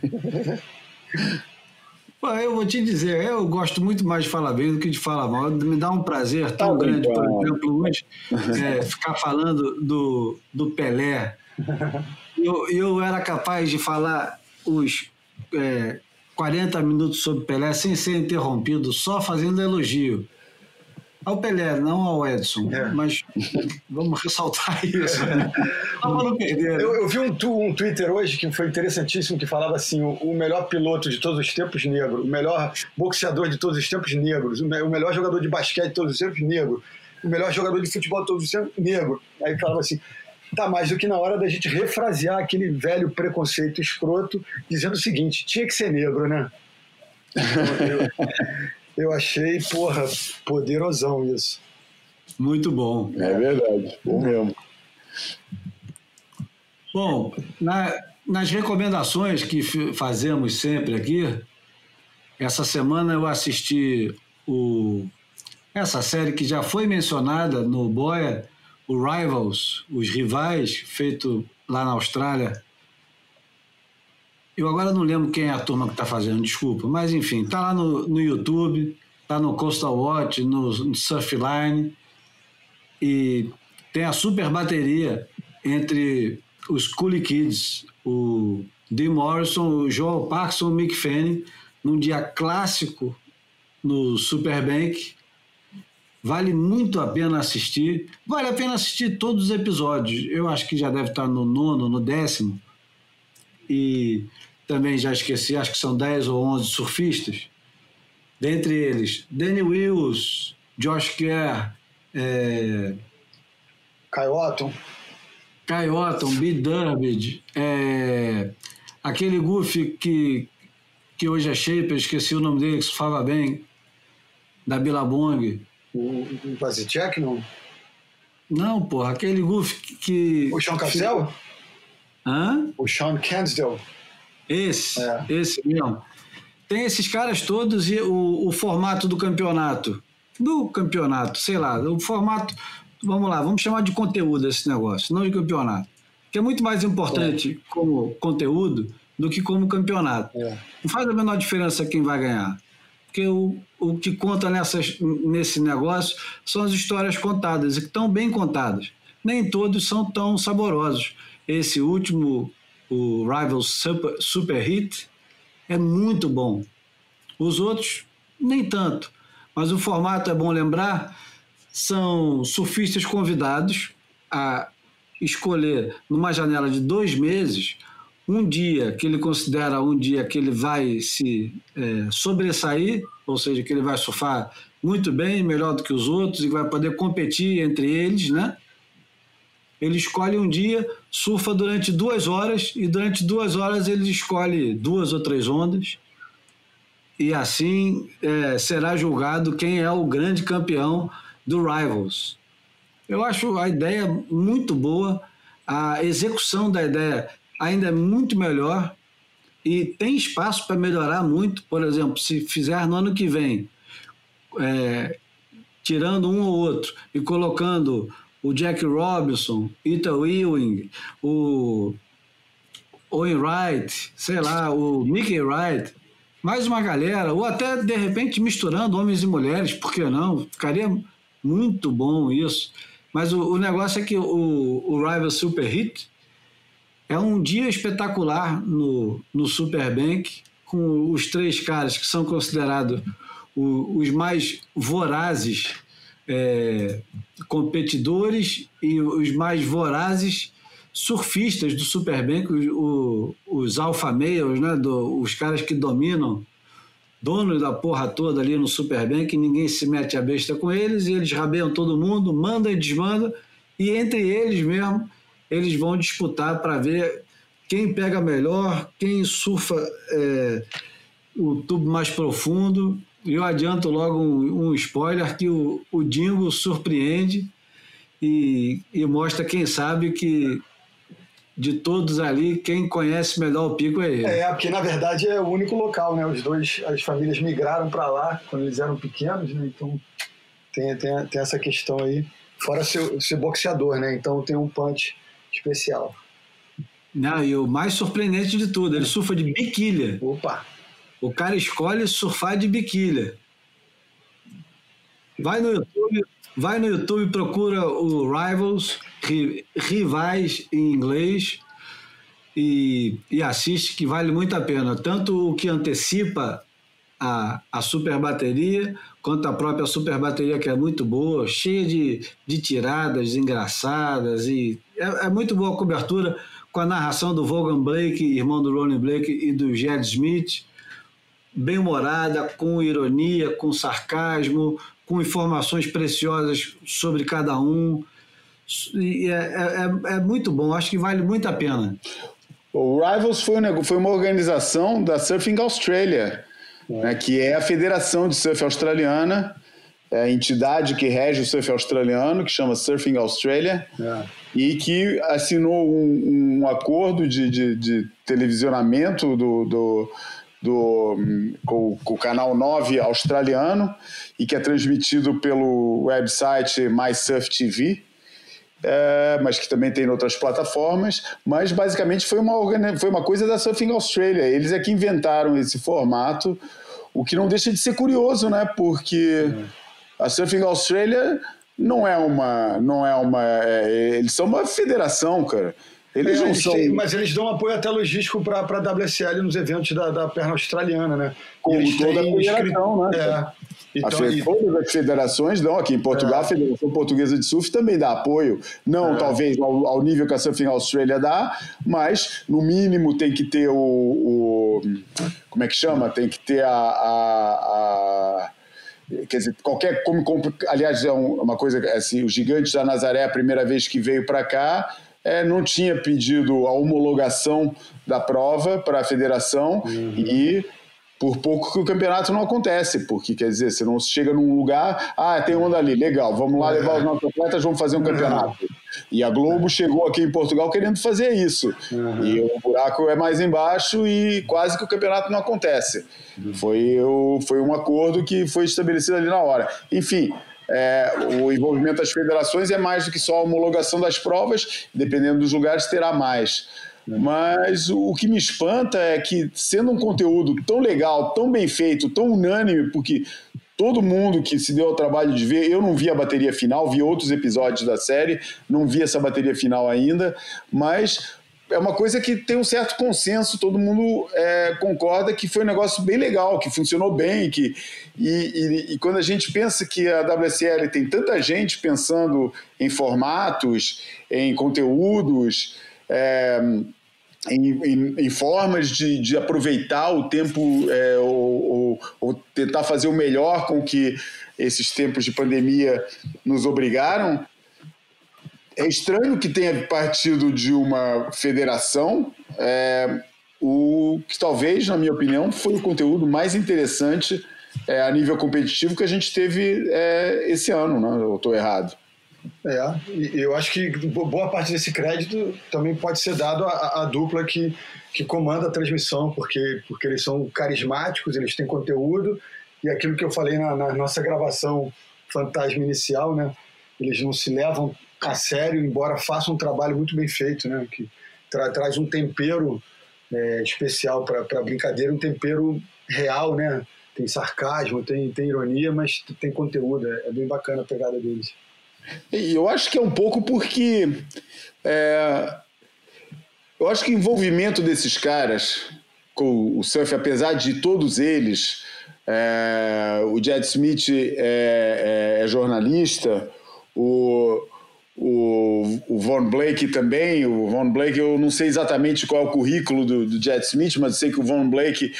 S1: Pô, eu vou te dizer, eu gosto muito mais de falar bem do que de falar mal. Me dá um prazer tão tá grande, por exemplo, hoje, é, ficar falando do, do Pelé. Eu, eu era capaz de falar os é, 40 minutos sobre Pelé sem ser interrompido, só fazendo elogio. Ao Pelé, não ao Edson. É. Mas vamos ressaltar isso. Né?
S4: não perder. Eu, eu vi um, tu, um Twitter hoje que foi interessantíssimo, que falava assim: o, o, melhor piloto de todos os tempos negro, o melhor boxeador de todos os tempos negros, o, o melhor jogador de basquete de todos os tempos negro, o melhor jogador de futebol de todos os tempos negro. Aí falava assim: tá mais do que na hora da gente refrasear aquele velho preconceito escroto, dizendo o seguinte: tinha que ser negro, né? Eu, eu achei, porra, poderosão isso.
S1: Muito bom.
S5: É verdade, bom mesmo.
S1: Bom, na, nas recomendações que fazemos sempre aqui, essa semana eu assisti o, essa série que já foi mencionada no Boia, o Rivals, os rivais, feito lá na Austrália eu agora não lembro quem é a turma que está fazendo, desculpa. Mas, enfim, está lá no, no YouTube, está no Coastal Watch, no, no Surfline. E tem a super bateria entre os Cool Kids, o Dean Morrison, o Joel Parkinson, o Mick Fanning, num dia clássico no Superbank. Vale muito a pena assistir. Vale a pena assistir todos os episódios. Eu acho que já deve estar no nono, no décimo. E também já esqueci, acho que são 10 ou 11 surfistas. Dentre eles, Danny Wills, Josh Kerr, é...
S4: Kai Otton.
S1: Kai Otton, B. Durbid, é... aquele Goofy que, que hoje é shaper, esqueci o nome dele, que se fala bem, da Billabong.
S4: O Vazicek, não?
S1: Não, porra, aquele Goofy que...
S4: O Sean Cassell?
S1: Hã?
S4: O Sean Cansdale.
S1: Esse, é. esse mesmo. Tem esses caras todos e o, o formato do campeonato. Do campeonato, sei lá, o formato. Vamos lá, vamos chamar de conteúdo esse negócio, não de campeonato. Que é muito mais importante é. como conteúdo do que como campeonato. É. Não faz a menor diferença quem vai ganhar. Porque o, o que conta nessas, nesse negócio são as histórias contadas, e que estão bem contadas. Nem todos são tão saborosos. Esse último o Rivals Super, Super Hit, é muito bom. Os outros, nem tanto. Mas o formato é bom lembrar: são surfistas convidados a escolher, numa janela de dois meses, um dia que ele considera um dia que ele vai se é, sobressair, ou seja, que ele vai surfar muito bem, melhor do que os outros e vai poder competir entre eles, né? Ele escolhe um dia, surfa durante duas horas e durante duas horas ele escolhe duas ou três ondas e assim é, será julgado quem é o grande campeão do Rivals. Eu acho a ideia muito boa, a execução da ideia ainda é muito melhor e tem espaço para melhorar muito. Por exemplo, se fizer no ano que vem, é, tirando um ou outro e colocando o Jack Robinson, Ethan Ewing, o Owen Wright, sei lá, o Mickey Wright, mais uma galera, ou até de repente misturando homens e mulheres, por que não? Ficaria muito bom isso. Mas o, o negócio é que o, o Rival Super Hit É um dia espetacular no, no Superbank, com os três caras que são considerados o, os mais vorazes é, competidores e os mais vorazes surfistas do Superbank, os, os alfa males, né, do, os caras que dominam, donos da porra toda ali no Superbank, ninguém se mete a besta com eles, e eles rabeiam todo mundo, mandam e desmandam, e entre eles mesmo, eles vão disputar para ver quem pega melhor, quem surfa é, o tubo mais profundo. Eu adianto logo um, um spoiler que o, o Dingo surpreende e, e mostra quem sabe que de todos ali, quem conhece melhor o pico é ele.
S4: É, porque na verdade é o único local, né? Os dois, as famílias migraram para lá quando eles eram pequenos, né? Então tem, tem, tem essa questão aí. Fora ser, ser boxeador, né? Então tem um punch especial.
S1: Não, e o mais surpreendente de tudo, ele surfa de biquília.
S4: Opa!
S1: O cara escolhe surfar de biquília. Vai no YouTube, vai no YouTube, procura o Rivals, rivais em inglês, e, e assiste, que vale muito a pena. Tanto o que antecipa a, a super bateria, quanto a própria super bateria, que é muito boa, cheia de, de tiradas engraçadas, e é, é muito boa a cobertura com a narração do Vaughan Blake, irmão do Ronnie Blake, e do Jed Smith, bem humorada, com ironia, com sarcasmo, com informações preciosas sobre cada um. E é, é, é, muito bom, acho que vale muito a pena.
S5: O Rivals foi, foi uma organização da Surfing Australia, é. Né, que é a Federação de Surf Australiana, é a entidade que rege o surf australiano, que chama Surfing Australia, é. e que assinou um, um acordo de, de, de televisionamento do, do do, com, com, o canal 9 australiano e que é transmitido pelo website MySurf TV, é, mas que também tem em outras plataformas. Mas basicamente foi uma, foi uma coisa da Surfing Australia. Eles é que inventaram esse formato, o que não deixa de ser curioso, né? Porque a Surfing Australia não é uma. Não é uma é, eles são uma federação, cara. Eles
S4: é, não são... Têm, mas eles dão apoio até logístico para a WSL nos eventos da, da perna australiana, né?
S5: Com eles toda têm a federação, né? É. Então, a, e... Todas as federações dão aqui em Portugal, é. a Federação Portuguesa de Surf também dá apoio. Não, é. talvez, ao, ao, nível que a Surfing Australia dá, mas no mínimo tem que ter o. o como é que chama? Tem que ter a, a, a quer dizer, qualquer como, como aliás é uma coisa assim, o gigante da Nazaré a primeira vez que veio para cá é, não tinha pedido a homologação da prova para a federação uhum. e por pouco que o campeonato não acontece, porque quer dizer, você não chega num lugar, ah, tem onda ali, legal, vamos lá levar os nossos atletas, vamos fazer um campeonato. E a Globo chegou aqui em Portugal querendo fazer isso. Uhum. E o buraco é mais embaixo e quase que o campeonato não acontece. Uhum. Foi, o, foi um acordo que foi estabelecido ali na hora. Enfim, é, o envolvimento das federações é mais do que só a homologação das provas, dependendo dos lugares, terá mais. Mas o que me espanta é que, sendo um conteúdo tão legal, tão bem feito, tão unânime, porque todo mundo que se deu ao trabalho de ver, eu não vi a bateria final, vi outros episódios da série, não vi essa bateria final ainda, mas é uma coisa que tem um certo consenso, todo mundo é, concorda que foi um negócio bem legal, que funcionou bem, que e, e, e, quando a gente pensa que a WSL tem tanta gente pensando em formatos, em conteúdos, é, em, em, em, formas de, de, aproveitar o tempo é, ou, ou, ou, tentar fazer o melhor com que esses tempos de pandemia nos obrigaram, é estranho que tenha partido de uma federação, é, o que talvez, na minha opinião, foi o conteúdo mais interessante é, a nível competitivo que a gente teve é, esse ano, né? Eu estou errado.
S4: É, eu acho que boa parte desse crédito também pode ser dado à, à, dupla que, que comanda a transmissão, porque, porque eles são carismáticos, eles têm conteúdo, e aquilo que eu falei na, na nossa gravação fantasma inicial, né? Eles não se levam a sério, embora façam um trabalho muito bem feito, né? Que tra traz um tempero é, especial para a brincadeira, um tempero real, né? Tem sarcasmo, tem, tem ironia, mas tem conteúdo. É, é bem bacana a pegada deles.
S5: Eu acho que é um pouco porque é, eu acho que o envolvimento desses caras com o surf, apesar de todos eles, é, o Jed Smith é, é, é jornalista, o, o, o Von Blake também. O Von Blake, eu não sei exatamente qual é o currículo do, do Jet Smith, mas sei que o Von Blake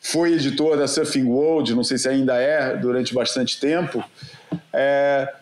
S5: foi editor da Surfing World, não sei se ainda é, durante bastante tempo. É,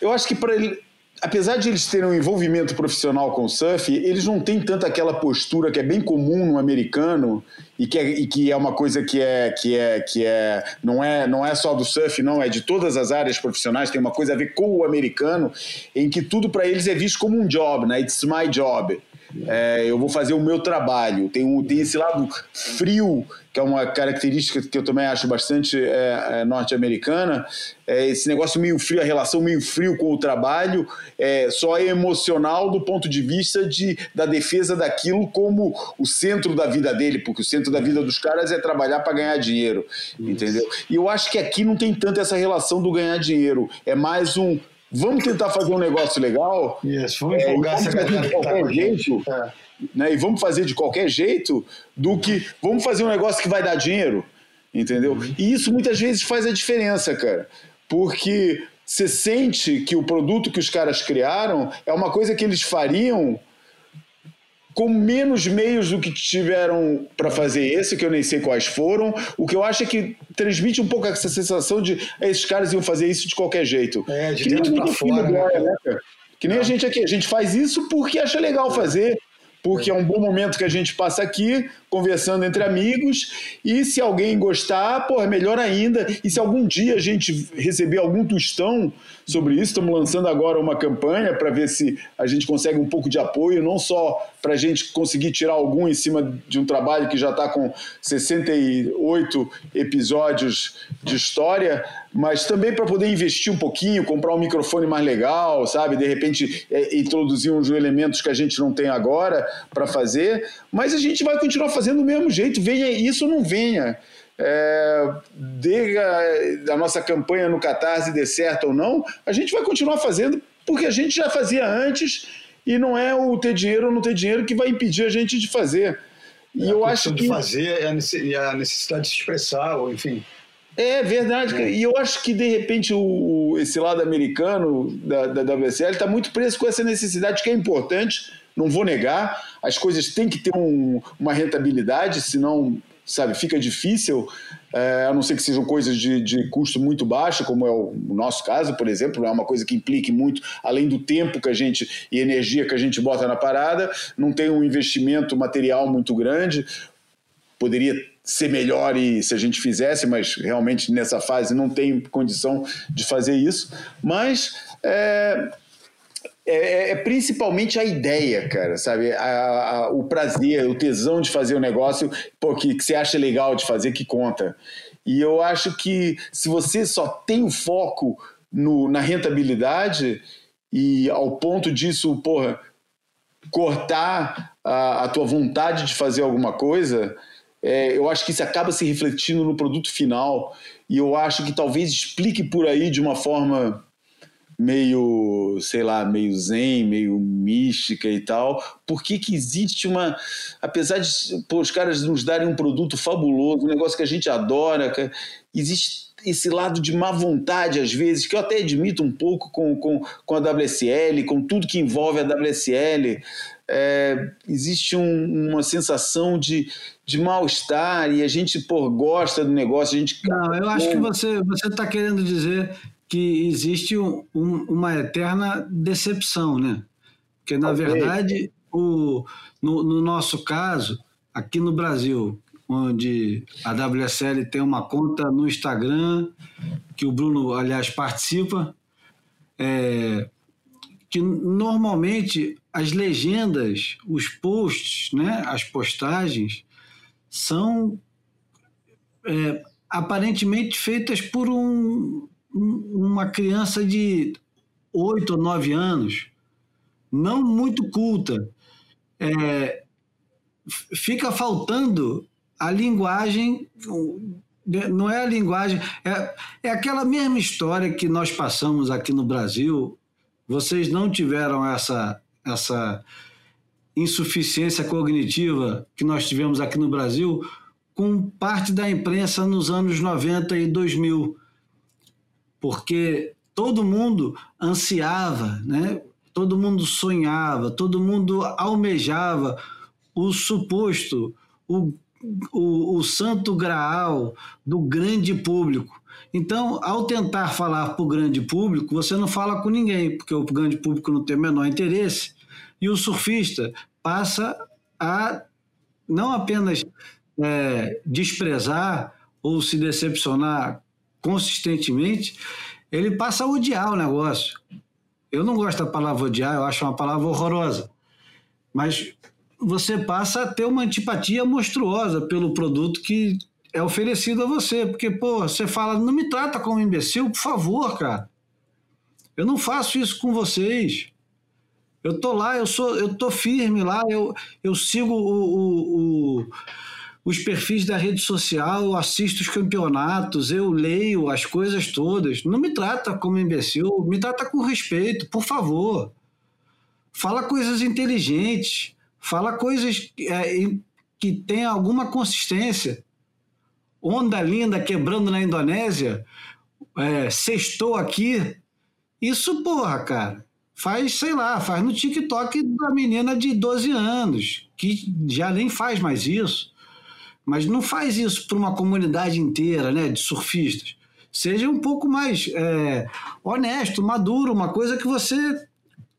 S5: eu acho que para ele, apesar de eles terem um envolvimento profissional com o surf, eles não têm tanto aquela postura que é bem comum no americano e que é, e que é uma coisa que é que é que é não é não é só do surf não é de todas as áreas profissionais tem uma coisa a ver com o americano em que tudo para eles é visto como um job né? It's my job é, eu vou fazer o meu trabalho. Tem, um, tem esse lado frio, que é uma característica que eu também acho bastante é, é, norte-americana. É, esse negócio meio frio, a relação meio frio com o trabalho, é, só é emocional do ponto de vista de, da defesa daquilo como o centro da vida dele, porque o centro da vida dos caras é trabalhar para ganhar dinheiro, Isso. entendeu? E eu acho que aqui não tem tanto essa relação do ganhar dinheiro, é mais um vamos tentar fazer um negócio legal.
S4: Isso, vamos empolgar é, essa
S5: galera de qualquer tá jeito. É. Né, e vamos fazer de qualquer jeito do que vamos fazer um negócio que vai dar dinheiro, entendeu? Uhum. E isso muitas vezes faz a diferença, cara, porque você sente que o produto que os caras criaram é uma coisa que eles fariam com menos meios do que tiveram para fazer esse, que eu nem sei quais foram. O que eu acho é que transmite um pouco essa sensação de esses caras iam fazer isso de qualquer jeito.
S4: É, de que dentro para fora. Né?
S5: né que nem a gente aqui, a gente faz isso porque acha legal fazer, porque é um bom momento que a gente passa aqui, conversando entre amigos, e se alguém gostar, pô, é melhor ainda. E se algum dia a gente receber algum tostão sobre isso, estamos lançando agora uma campanha para ver se a gente consegue um pouco de apoio, não só para a gente conseguir tirar algum em cima de um trabalho que já está com 68 episódios de história, mas também para poder investir um pouquinho, comprar um microfone mais legal, sabe? De repente é, introduzir uns elementos que a gente não tem agora para fazer, mas a gente vai continuar fazendo do mesmo jeito, venha isso ou não venha. É, de a, a nossa campanha no Catarse dê certo ou não, a gente vai continuar fazendo porque a gente já fazia antes e não é o ter dinheiro ou não ter dinheiro que vai impedir a gente de fazer. E
S4: é
S5: eu acho que
S4: de fazer é a necessidade de se expressar, ou enfim.
S5: É verdade, e eu acho que de repente o, esse lado americano da, da WSL está muito preso com essa necessidade que é importante, não vou negar, as coisas têm que ter um, uma rentabilidade, senão sabe, fica difícil, é, a não ser que sejam coisas de, de custo muito baixo, como é o, o, nosso caso, por exemplo, é uma coisa que implique muito, além do tempo que a gente e energia que a gente bota na parada, não tem um investimento material muito grande, poderia ser melhor e se a gente fizesse, mas realmente nessa fase não tem condição de fazer isso, mas é, é, é, é, principalmente a ideia, cara, sabe? A, a, o prazer, o tesão de fazer o um negócio pô, que, que você acha legal de fazer que conta. E eu acho que se você só tem o foco no, na rentabilidade e ao ponto disso, porra, cortar a, a tua vontade de fazer alguma coisa, é, eu acho que isso acaba se refletindo no produto final. E eu acho que talvez explique por aí de uma forma meio, sei lá, meio zen, meio mística e tal, por que que existe uma, apesar de pô, os caras nos darem um produto fabuloso, um negócio que a gente adora, existe esse lado de má vontade às vezes, que eu até admito um pouco com, com, com a WSL, com tudo que envolve a WSL, é, existe um, uma sensação de, de mal-estar e a gente pô, gosta do negócio, a gente...
S1: Não, eu acho que você está querendo dizer que existe um, um, uma eterna decepção, né? Porque, na okay. verdade, o, no, no, nosso caso, aqui no Brasil, onde a WSL tem uma conta no Instagram, que o Bruno, aliás, participa, é, que normalmente as legendas, os posts, né, as postagens, são é, aparentemente feitas por um, uma criança de oito ou nove anos, não muito culta, é, fica faltando a linguagem, não é a linguagem, é, é aquela mesma história que nós passamos aqui no Brasil. Vocês não tiveram essa, essa, insuficiência cognitiva que nós tivemos aqui no Brasil com parte da imprensa nos anos 90 e 2000, porque todo mundo ansiava, né? todo mundo sonhava, todo mundo almejava o suposto, o, o, o santo graal do grande público. Então, ao tentar falar para o grande público, você não fala com ninguém, porque o grande público não tem o menor interesse, e o surfista passa a não apenas é, desprezar ou se decepcionar consistentemente, ele passa a odiar o negócio. Eu não gosto da palavra odiar, eu acho uma palavra horrorosa. Mas você passa a ter uma antipatia monstruosa pelo produto que é oferecido a você. Porque, pô, você fala, não me trata como imbecil, por favor, cara. Eu não faço isso com vocês. Eu tô lá, eu sou, eu tô firme lá, eu, eu sigo o, o, o os perfis da rede social, eu assisto os campeonatos, eu leio as coisas todas. Não me trata como imbecil, me trata com respeito, por favor. Fala coisas inteligentes, fala coisas é, que tenham alguma consistência. Onda linda quebrando na Indonésia, é, sextou aqui. Isso, porra, cara, faz, sei lá, faz no TikTok da menina de 12 anos, que já nem faz mais isso. Mas não faz isso para uma comunidade inteira né, de surfistas. Seja um pouco mais é, honesto, maduro, uma coisa que você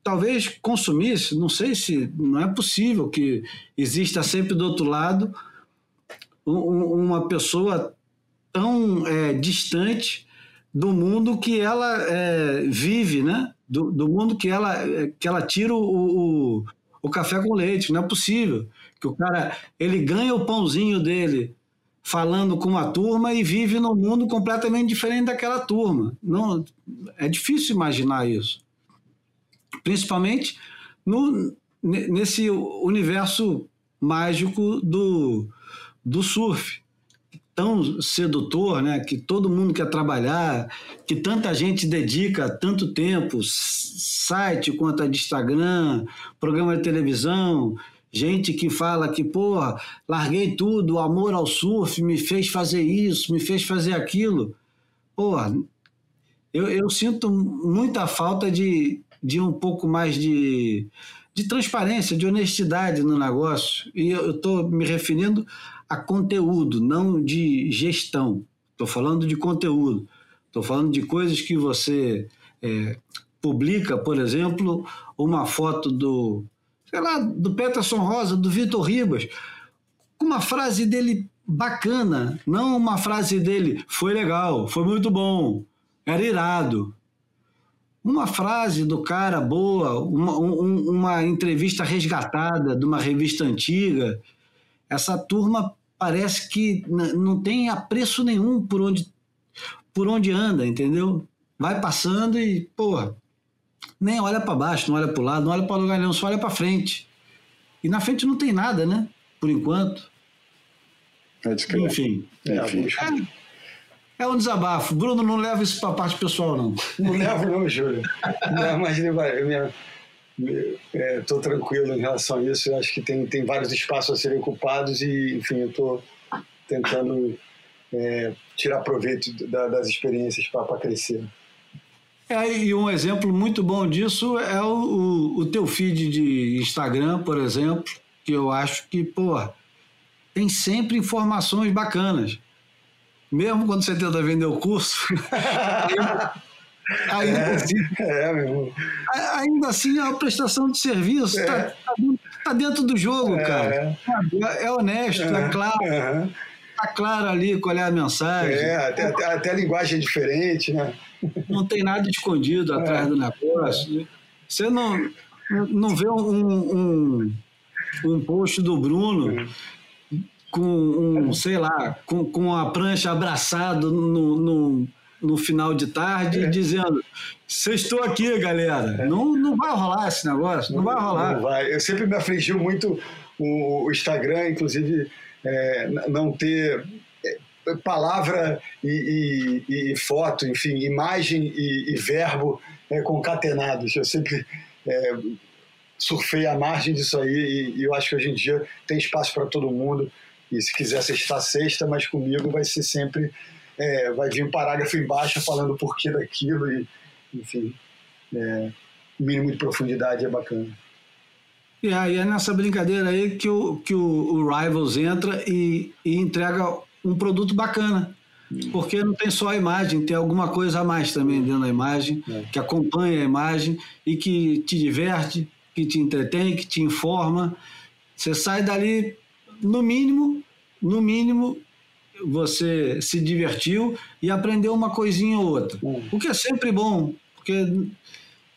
S1: talvez consumisse. Não sei se não é possível que exista sempre do outro lado uma pessoa tão é, distante do mundo que ela é, vive, né? Do, do, mundo que ela, que ela tira o, o, o café com leite. Não é possível que o cara ele ganha o pãozinho dele falando com uma turma e vive num mundo completamente diferente daquela turma. Não, é difícil imaginar isso. Principalmente no, nesse universo mágico do, do surf. Tão sedutor, né? que todo mundo quer trabalhar, que tanta gente dedica tanto tempo, site quanto a de Instagram, programa de televisão, Gente que fala que, porra, larguei tudo, o amor ao surf me fez fazer isso, me fez fazer aquilo. Porra, eu, eu sinto muita falta de, de um pouco mais de, de transparência, de honestidade no negócio. E eu estou me referindo a conteúdo, não de gestão. Estou falando de conteúdo. Estou falando de coisas que você é, publica, por exemplo, uma foto do sei lá, do Peterson Rosa, do Vitor Ribas, com uma frase dele bacana, não uma frase dele foi legal, foi muito bom, era irado. Uma frase do cara boa, uma, um, uma entrevista resgatada de uma revista antiga. Essa turma parece que não tem apreço nenhum por onde, por onde anda, entendeu? Vai passando e, porra, nem olha para baixo, não olha para o lado, não olha para lugar nenhum, só olha para frente. E na frente não tem nada, né? Por enquanto.
S5: É
S1: Enfim. Enfim. É, é, um desabafo. Bruno, não leva isso para a parte pessoal, não.
S4: Não levo, não, Júlio. Não, mas estou é, tranquilo em relação a isso. Eu acho que tem, tem vários espaços a serem ocupados e, enfim, eu estou tentando é, tirar proveito da, das experiências para crescer.
S1: É, e um exemplo muito bom disso é o, o, o, teu feed de Instagram, por exemplo, que eu acho que, pô, tem sempre informações bacanas. Mesmo quando você tenta vender o curso, ainda, é, assim, é, ainda assim é uma prestação de serviço, está é. tá, tá dentro do jogo, é. cara. É, honesto, é, claro. Está claro ali qual é a mensagem.
S4: É, até, até, até a linguagem é diferente, né?
S1: não tem nada escondido é. atrás do negócio. Você não, não vê um, um, um post do Bruno com um, sei lá, com, com a prancha abraçado no, no, no final de tarde é. dizendo estou aqui, galera. É. Não, não vai rolar esse negócio, não, não vai rolar.
S4: Não vai. Eu sempre me afligiu muito o, Instagram, inclusive, é, não ter palavra e, e, e, foto, enfim, imagem e, e verbo é, concatenados. Eu sempre é, surfei à margem disso aí e, e eu acho que hoje em dia tem espaço para todo mundo. E se quiser sexta sexta, mas comigo vai ser sempre. É, vai vir um parágrafo embaixo falando o porquê daquilo e, enfim, é, mínimo de profundidade é bacana.
S1: E aí é nessa brincadeira aí que o, que o, o Rivals entra e, e entrega um produto bacana. Porque não tem só a imagem, tem alguma coisa a mais também dentro da imagem, é. que acompanha a imagem e que te diverte, que te entretém, que te informa. Você sai dali, no mínimo, no mínimo, você se divertiu e aprendeu uma coisinha ou outra. É. O que é sempre bom, porque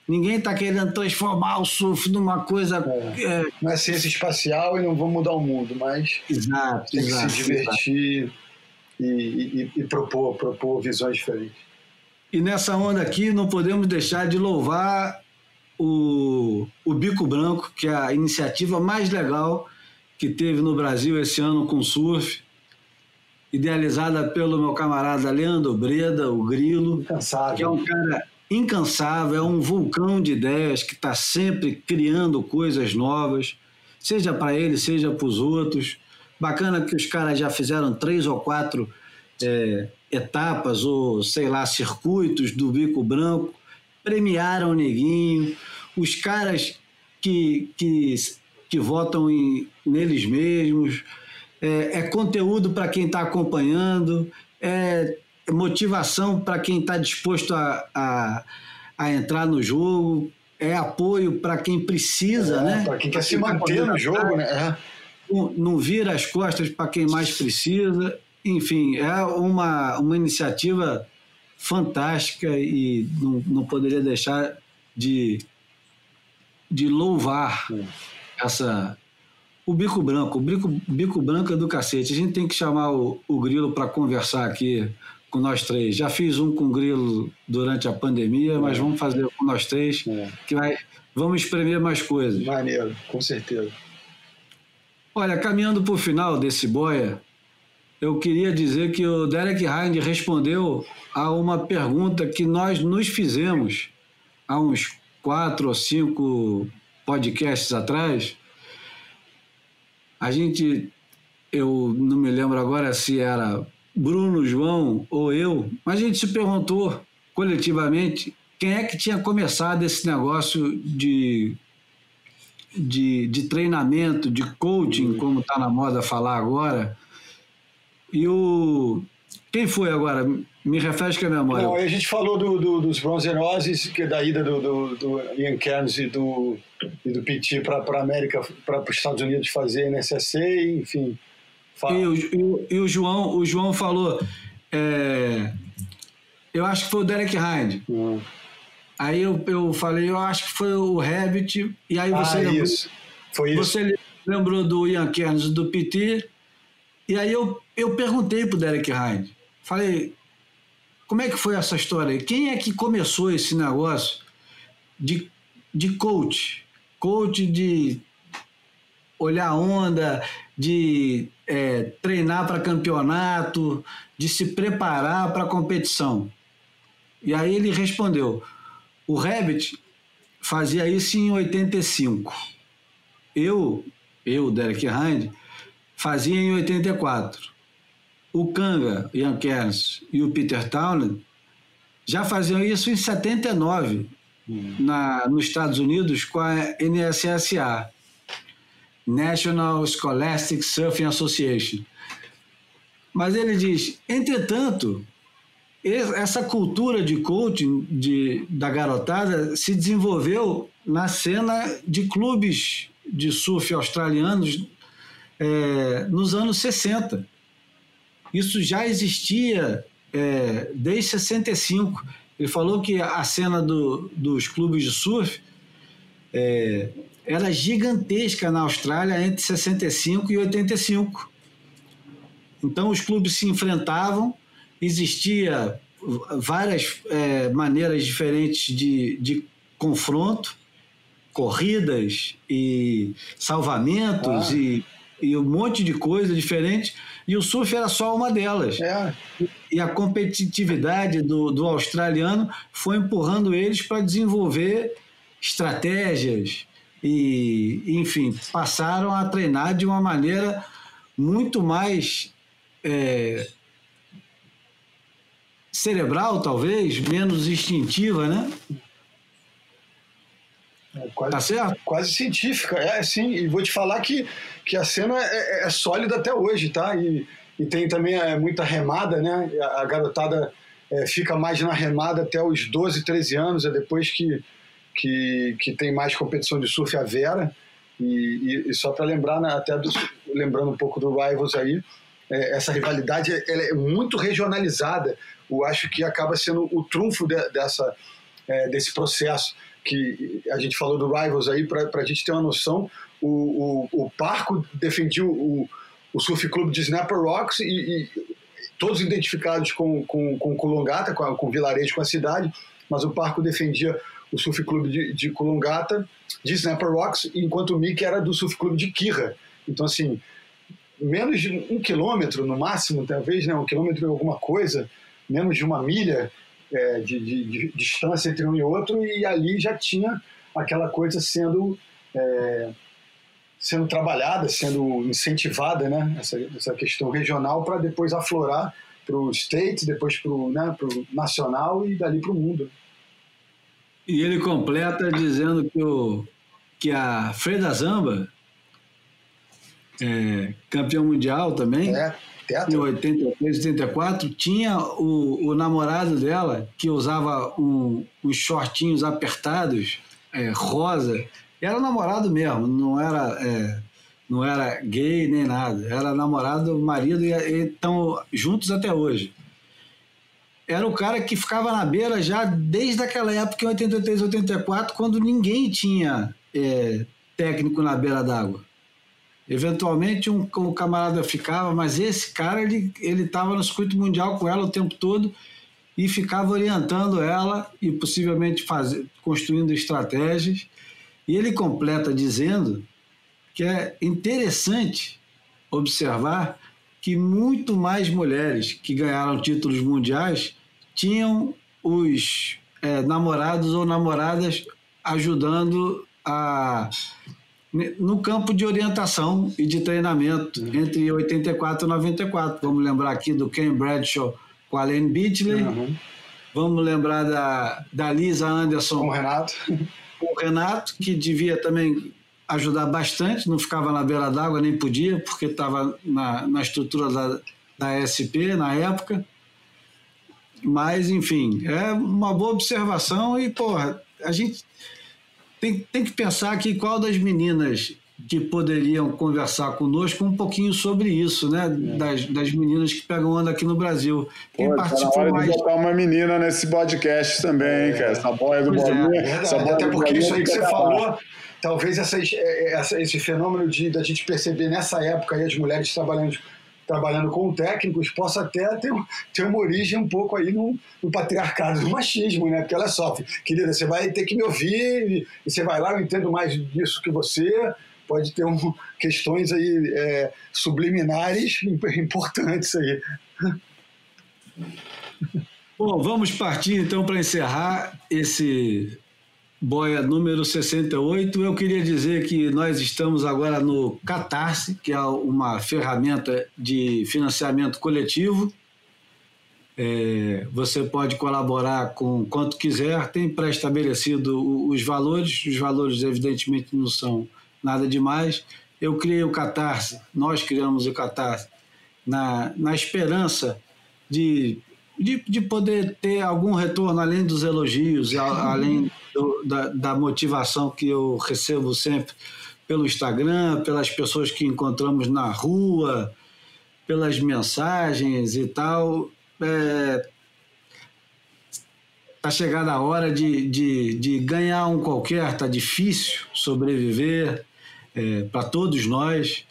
S1: ninguém está querendo transformar o surf numa coisa.
S4: É. É... Não é ciência espacial e não vamos mudar o mundo, mas
S1: exato,
S4: tem
S1: exato,
S4: que se divertir. E, e, e propor, propor visões diferentes.
S1: E nessa onda aqui, não podemos deixar de louvar o, o Bico Branco, que é a iniciativa mais legal que teve no Brasil esse ano com surf, idealizada pelo meu camarada Leandro Breda, o Grilo, que é um cara incansável, é um vulcão de ideias que está sempre criando coisas novas, seja para ele, seja para os outros. Bacana que os caras já fizeram três ou quatro é, etapas ou, sei lá, circuitos do Bico Branco, premiaram o Neguinho. Os caras que, que, que votam em, neles mesmos. É, é conteúdo para quem está acompanhando, é motivação para quem está disposto a, a, a entrar no jogo, é apoio para quem precisa, é, né?
S4: Para quem quer se manter no jogo, né? É
S1: não, não vira as costas para quem mais precisa. Enfim, é uma, uma iniciativa fantástica e não, não poderia deixar de, de louvar essa o bico branco, o bico, bico branco é do cacete. A gente tem que chamar o, o Grilo para conversar aqui com nós três. Já fiz um com o Grilo durante a pandemia, é. mas vamos fazer com nós três, é. que vai, vamos espremer mais coisas.
S4: Maneiro, com certeza.
S1: Olha, caminhando para o final desse boia, eu queria dizer que o Derek Hind respondeu a uma pergunta que nós nos fizemos há uns quatro ou cinco podcasts atrás. A gente, eu não me lembro agora se era Bruno, João ou eu, mas a gente se perguntou coletivamente quem é que tinha começado esse negócio de de, de treinamento, de coaching, como está na moda falar agora. E o. Quem foi agora? Me refresca a memória.
S4: Não, a gente falou do, do, dos bronzeroses, que é da ida do, do, do Ian Cairns e do, e do PT para a América, para os Estados Unidos fazer NSSA, enfim.
S1: E o, e, o, João, o João falou. É, eu acho que foi o Derek Hind. Hum. Aí eu, eu falei, eu acho que foi o Rabbit, e aí você
S4: ah,
S1: lembrou,
S4: isso. Foi isso.
S1: Você lembrou do Ian Kerns, do PT, e aí eu, eu perguntei pro Derek Hyde, falei, como é que foi essa história? Quem é que começou esse negócio de, de coach? Coach de olhar onda, de é, treinar para campeonato, de se preparar para competição. E aí ele respondeu: o Rabbit fazia isso em 85. Eu, eu, Derek Hind, fazia em 84. O Kanga, Ian Cairns e o Peter Townend já faziam isso em 79, hum. na, nos Estados Unidos, com a NSSA, National Scholastic Surfing Association. Mas ele diz, entretanto, essa cultura de coaching de, da garotada se desenvolveu na cena de clubes de surf australianos é, nos anos 60. Isso já existia é, desde 65. Ele falou que a cena do, dos clubes de surf é, era gigantesca na Austrália entre 65 e 85. Então os clubes se enfrentavam existia várias é, maneiras diferentes de, de confronto, corridas e salvamentos ah. e, e um monte de coisa diferente, e o surf era só uma delas.
S4: É.
S1: E a competitividade do, do australiano foi empurrando eles para desenvolver estratégias, e, enfim, passaram a treinar de uma maneira muito mais é, cerebral, talvez, menos instintiva, né?
S4: É quase,
S1: Tá certo?
S4: quase científica, é sim. E vou te falar que, que a cena é, é sólida até hoje, tá? E, e tem também é, muita remada, né? A, a garotada é, fica mais na remada até os 12, 13 anos, é depois que, que, que tem mais competição de surf a Vera. E, e, e só para lembrar, né, até do, lembrando um pouco do Rivals aí, é, essa rivalidade ela é muito regionalizada. Eu acho que acaba sendo o trunfo de, dessa, é, desse processo que a gente falou do Rivals aí, para a gente ter uma noção, o, o, o Parco defendia o, o Surf Clube de Snapper Rocks e, e todos identificados com, com, com Kulongata, com, com o vilarejo, com a cidade, mas o Parco defendia o Surf Clube de, de de Snapper Rocks, enquanto o Mickey era do Surf Clube de Kirra. Então, assim, menos de um quilômetro no máximo, talvez, né, um quilômetro e alguma coisa, menos de uma milha é, de, de, de, distância entre um e outro, e ali já tinha aquela coisa sendo é, sendo trabalhada, sendo incentivada, né, essa, essa questão regional para depois aflorar para o state, depois para o né, pro nacional e dali para o mundo.
S1: E ele completa dizendo que, o, que a Freda Zamba, é, campeão mundial também,
S4: É,
S1: em
S4: teatro.
S1: 83, 84, tinha o, o namorado dela que usava um, uns shortinhos apertados, é, rosa. Era namorado mesmo, não era, é, não era gay nem nada. Era namorado, marido, e estão juntos até hoje. Era o cara que ficava na beira já desde aquela época, em 83, 84, quando ninguém tinha é, técnico na beira d'água. Eventualmente um, um camarada ficava, mas esse cara ele estava no circuito mundial com ela o tempo todo e ficava orientando ela e possivelmente fazer, construindo estratégias. E ele completa dizendo que é interessante observar que muito mais mulheres que ganharam títulos mundiais tinham os é, namorados ou namoradas ajudando a no campo de orientação e de treinamento entre 84 e 94. Vamos lembrar aqui do Ken Bradshaw com a Lane Beachley.
S4: Uhum.
S1: Vamos lembrar da, da Lisa Anderson
S4: Com o Renato.
S1: O Renato, que devia também ajudar bastante, não ficava na beira d'água, nem podia, porque estava na, na estrutura da, da SP na época. Mas, enfim, é uma boa observação e, porra, a gente tem, tem que pensar aqui qual das meninas que poderiam conversar conosco um pouquinho sobre isso, né? Das, das meninas que pegam onda aqui no Brasil. Quem
S5: Pô, tá na
S1: participou
S5: hora
S1: mais.
S5: de botar uma menina nesse podcast também, cara. Essa boia do
S1: Pois é,
S5: bolinha.
S4: Verdade,
S5: essa boia
S4: até
S5: do
S4: porque
S5: bolinha
S4: isso aí que você
S5: acabar.
S4: falou, talvez essas, é, essa- esse fenômeno de da gente perceber nessa época aí as mulheres trabalhando, trabalhando com técnicos possa até ter, ter uma origem um pouco aí no, no patriarcado, no machismo, né? Porque olha só, querida, você vai ter que me ouvir e você vai lá, eu entendo mais disso que você. Pode ter um, questões aí é, subliminares importantes aí.
S1: Bom, vamos partir então para encerrar esse boia número 68. Eu queria dizer que nós estamos agora no Catarse, que é uma ferramenta de financiamento coletivo. É, você pode colaborar com quanto quiser, tem pré-estabelecido os valores, os valores evidentemente não são nada demais. Eu criei o Catarse, nós criamos o Catarse na, na esperança de, de, de poder ter algum retorno além dos elogios, a- além do- da, da motivação que eu recebo sempre pelo Instagram, pelas pessoas que encontramos na rua, pelas mensagens e tal. É, tá chegada a hora de, de, de ganhar um qualquer, tá difícil sobreviver para todos nós.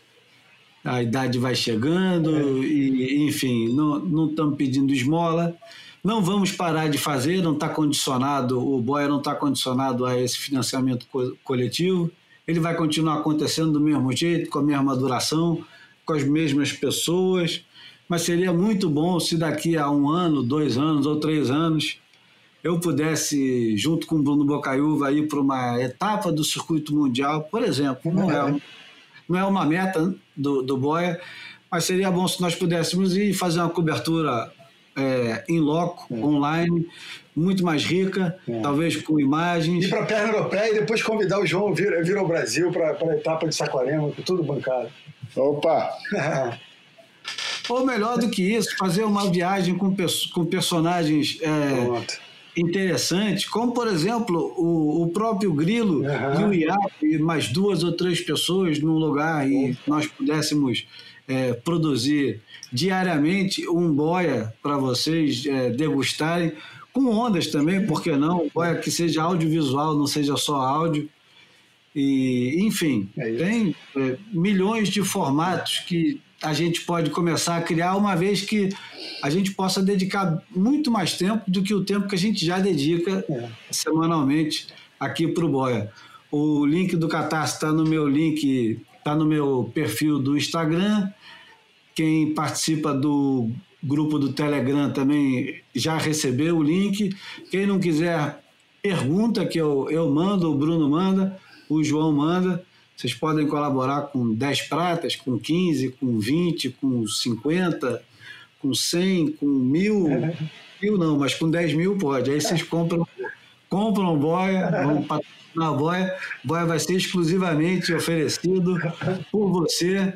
S1: A idade vai chegando e, enfim, não, não estamos pedindo esmola. Não vamos parar de fazer, não está condicionado, o Boia não está condicionado a esse financiamento co- coletivo. Ele vai continuar acontecendo do mesmo jeito, com a mesma duração, com as mesmas pessoas. Mas seria muito bom se daqui a um ano, dois anos ou três anos eu pudesse, junto com o Bruno Bocaiúva, ir para uma etapa do circuito mundial, por exemplo. Não é, um- não é uma meta do, do Boia, mas seria bom se nós pudéssemos ir fazer uma cobertura é, em loco, online, muito mais rica, talvez com imagens.
S4: Ir para a perna europeia e depois convidar o João vir, vir ao Brasil para a etapa de Saquarema, com tudo bancado.
S5: Opa!
S1: Ou melhor do que isso, fazer uma viagem com, com personagens
S4: Pronto.
S1: interessantes, como, por exemplo, o, o próprio Grilo
S4: Aham.
S1: e o Iapo, e mais duas ou três pessoas num lugar e nós pudéssemos é, produzir diariamente um boia para vocês é, degustarem, com ondas também, por que não? Um boia que seja audiovisual, não seja só áudio. E, enfim,
S4: É
S1: tem é, milhões de formatos que a gente pode começar a criar, uma vez que a gente possa dedicar muito mais tempo do que o tempo que a gente já dedica
S4: É.
S1: semanalmente aqui para o Boia. O link do Catarse está no meu link, está no meu perfil do Instagram. Quem participa do grupo do Telegram também já recebeu o link. Quem não quiser, pergunta que eu, eu mando, o Bruno manda, o João manda. Vocês podem colaborar com 10 pratas, com 15, com 20, com 50, com 100, com mil. Mil não, mas com 10 mil pode. Aí vocês compram, compram boia, vão patrocinar a boia. Boia vai ser exclusivamente oferecido por você.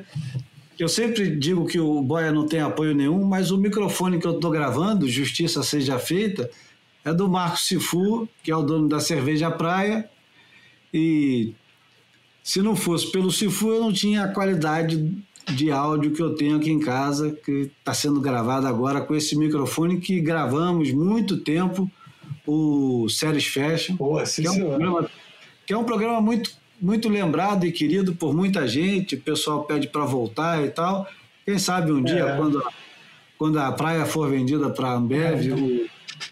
S1: Eu sempre digo que o Boia não tem apoio nenhum, mas o microfone que eu estou gravando, Justiça Seja Feita, é do Marcos Sifu, que é o dono da Cerveja Praia. E se não fosse pelo Sifu, eu não tinha a qualidade de áudio que eu tenho aqui em casa, que está sendo gravado agora com esse microfone que gravamos muito tempo, o Séries Fashion
S4: Boa, sim,
S1: que é um programa, que é um programa muito, muito lembrado e querido por muita gente. O pessoal pede para voltar e tal. Quem sabe um dia,
S4: É.
S1: quando, quando a praia for vendida para a Ambev,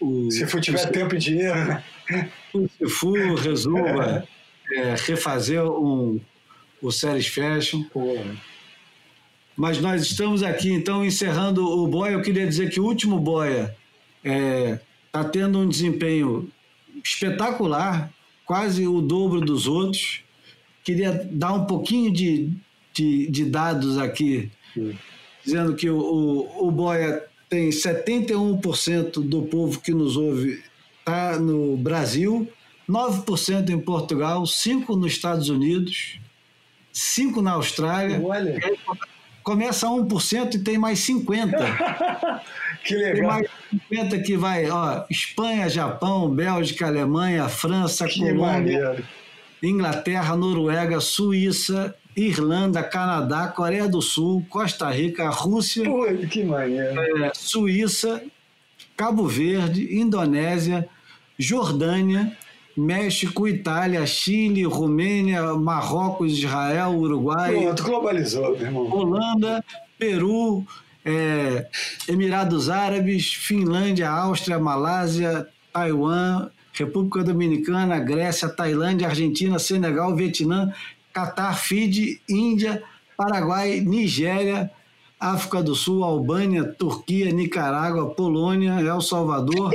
S1: o, o,
S4: Se for tiver tempo e dinheiro, né?
S1: o Cifu resolva é, refazer um, o Séries Fashion. Mas nós estamos aqui, então, encerrando o Boia. Eu queria dizer que o último Boia está tendo um desempenho espetacular, quase o dobro dos outros. Queria dar um pouquinho de, de, de dados aqui, dizendo que o, o, o Boia tem 71% do povo que nos ouve está no Brasil, 9% em Portugal, 5% nos Estados Unidos, 5% na Austrália.
S4: olha,
S1: Começa a 1% e tem mais 50%.
S4: que
S1: Tem
S4: legal.
S1: mais 50 que vai, ó, Espanha, Japão, Bélgica, Alemanha, França,
S4: Que
S1: Colômbia,
S4: maneiro.
S1: Inglaterra, Noruega, Suíça, Irlanda, Canadá, Coreia do Sul, Costa Rica, Rússia,
S4: Pô, que maneiro.
S1: é, Suíça, Cabo Verde, Indonésia, Jordânia, México, Itália, Chile, Romênia, Marrocos, Israel, Uruguai,
S4: Pronto, globalizou, meu irmão.
S1: Holanda, Peru, é, Emirados Árabes, Finlândia, Áustria, Malásia, Taiwan, República Dominicana, Grécia, Tailândia, Argentina, Senegal, Vietnã, Catar, Fiji, Índia, Paraguai, Nigéria, África do Sul, Albânia, Turquia, Nicarágua, Polônia, El Salvador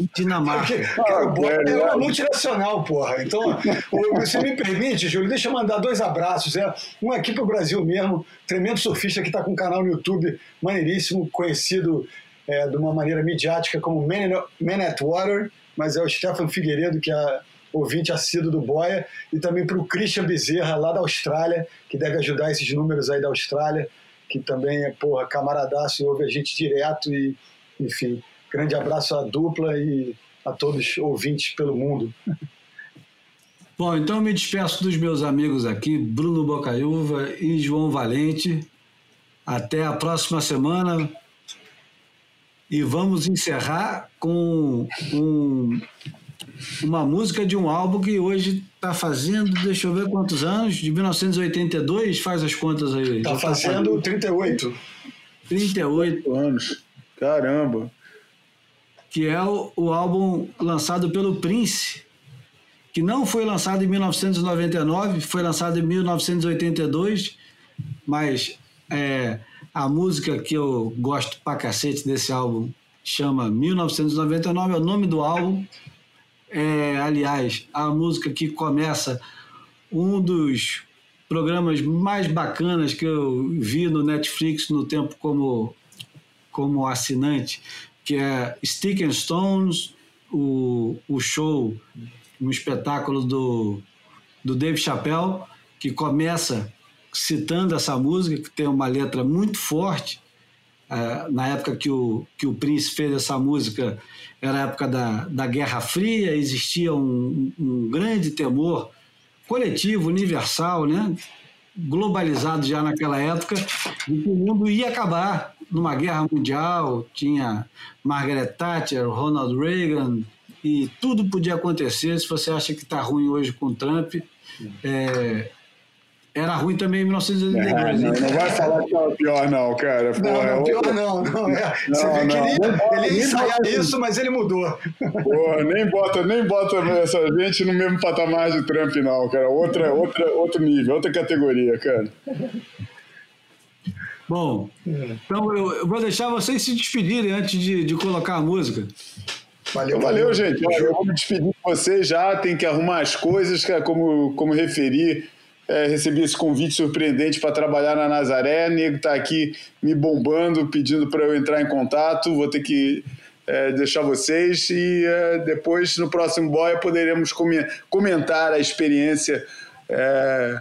S1: e Dinamarca.
S4: Porque, cara, o é uma multinacional, porra. Então, o- você me permite, Júlio, deixa eu mandar dois abraços. É, um aqui pro Brasil mesmo, tremendo surfista que está com um canal no YouTube maneiríssimo, conhecido é, de uma maneira midiática como Man, Man at Water, mas é o Stefan Figueiredo, que é ouvinte assíduo do Boia, e também para o Christian Bezerra, lá da Austrália, que deve ajudar esses números aí da Austrália, que também é, porra, camaradaço e ouve a gente direto e, enfim, grande abraço à dupla e a todos ouvintes pelo mundo.
S1: Bom, então eu me despeço dos meus amigos aqui, Bruno Bocaiúva e João Valente. Até a próxima semana. E vamos encerrar com um- uma música de um álbum que hoje está fazendo, deixa eu ver quantos anos, de 1982, faz as contas aí.
S4: Tá
S1: Já
S4: fazendo 38.
S1: 38,
S5: anos. Caramba.
S1: que é o, o álbum lançado pelo Prince, que não foi lançado em 1999, foi lançado em 1982, mas é, a música que eu gosto pra cacete desse álbum chama 1999, é o nome do álbum. É, aliás, a música que começa um dos programas mais bacanas que eu vi no Netflix no tempo como, como assinante, que é Stick and Stones, o, o show, um espetáculo do, do Dave Chappelle, que começa citando essa música, que tem uma letra muito forte. Uh, na época que o, que o Prince fez essa música, era a época da, da Guerra Fria, existia um, um grande temor coletivo, universal, né? globalizado já naquela época, de que o mundo ia acabar numa guerra mundial, tinha Margaret Thatcher, Ronald Reagan, e tudo podia acontecer. Se você acha que está ruim hoje com Trump, é, era ruim também em 1982. É,
S5: não, não vai falar que estava pior, não, cara.
S4: Pô, não, não, pior não. não, é. Você não, vê que ele, ele ia ensaiar isso, mas ele mudou.
S5: Porra, nem bota, nem bota essa gente no mesmo patamar de Trump, não, cara. Outra, outra, outro nível, outra categoria, cara.
S1: Bom, então eu, vou deixar vocês se despedirem antes de, de colocar a música.
S5: Valeu, valeu, gente. Eu vou me despedir de vocês já, tem que arrumar as coisas, como, como referi. É, recebi esse convite surpreendente para trabalhar na Nazaré. O nego está aqui me bombando, pedindo para eu entrar em contato. Vou ter que é, deixar vocês e é, depois, no próximo Boia, poderemos comentar a experiência é,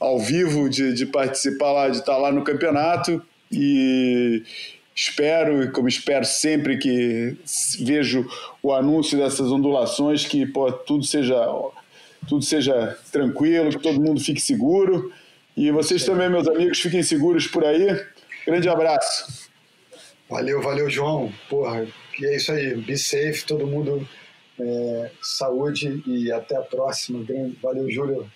S5: ao vivo de, de participar lá, de estar lá no campeonato. E espero, como espero sempre que vejo o anúncio dessas ondulações, que pô, tudo seja tudo seja tranquilo, que todo mundo fique seguro. E vocês também, meus amigos, fiquem seguros por aí. Grande abraço.
S4: Valeu, valeu, João. Porra, e é isso aí. Be safe, todo mundo. É, saúde e até a próxima. Valeu, Júlio.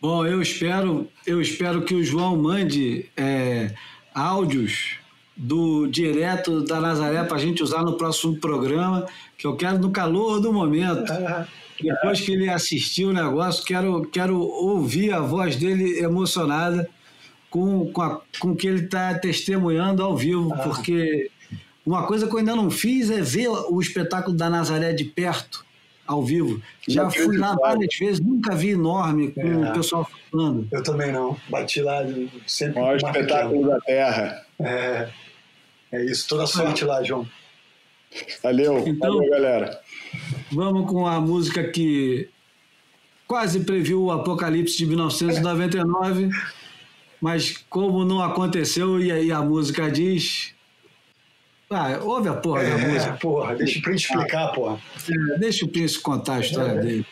S1: Bom, eu espero, eu espero que o João mande é, áudios do direto da Nazaré para a gente usar no próximo programa, que eu quero no calor do momento. Depois que ele assistiu o negócio, quero, quero ouvir a voz dele emocionada com, com, a, com o que ele está testemunhando ao vivo, ah. porque uma coisa que eu ainda não fiz é ver o espetáculo da Nazaré de perto, ao vivo. Já fui lá várias vezes, nunca vi enorme com é. o pessoal falando.
S4: Eu também não. Bati lá sempre.
S5: O maior espetáculo da Terra.
S4: É, é isso. Toda sorte lá, João.
S5: Valeu, então, valeu, galera.
S1: Vamos com a música que quase previu o apocalipse de 1999, mas como não aconteceu, e aí a música diz. Ah, ouve a porra é, da música.
S4: Porra, deixa o Prince explicar, porra.
S1: É, deixa o Prince contar a história é. dele.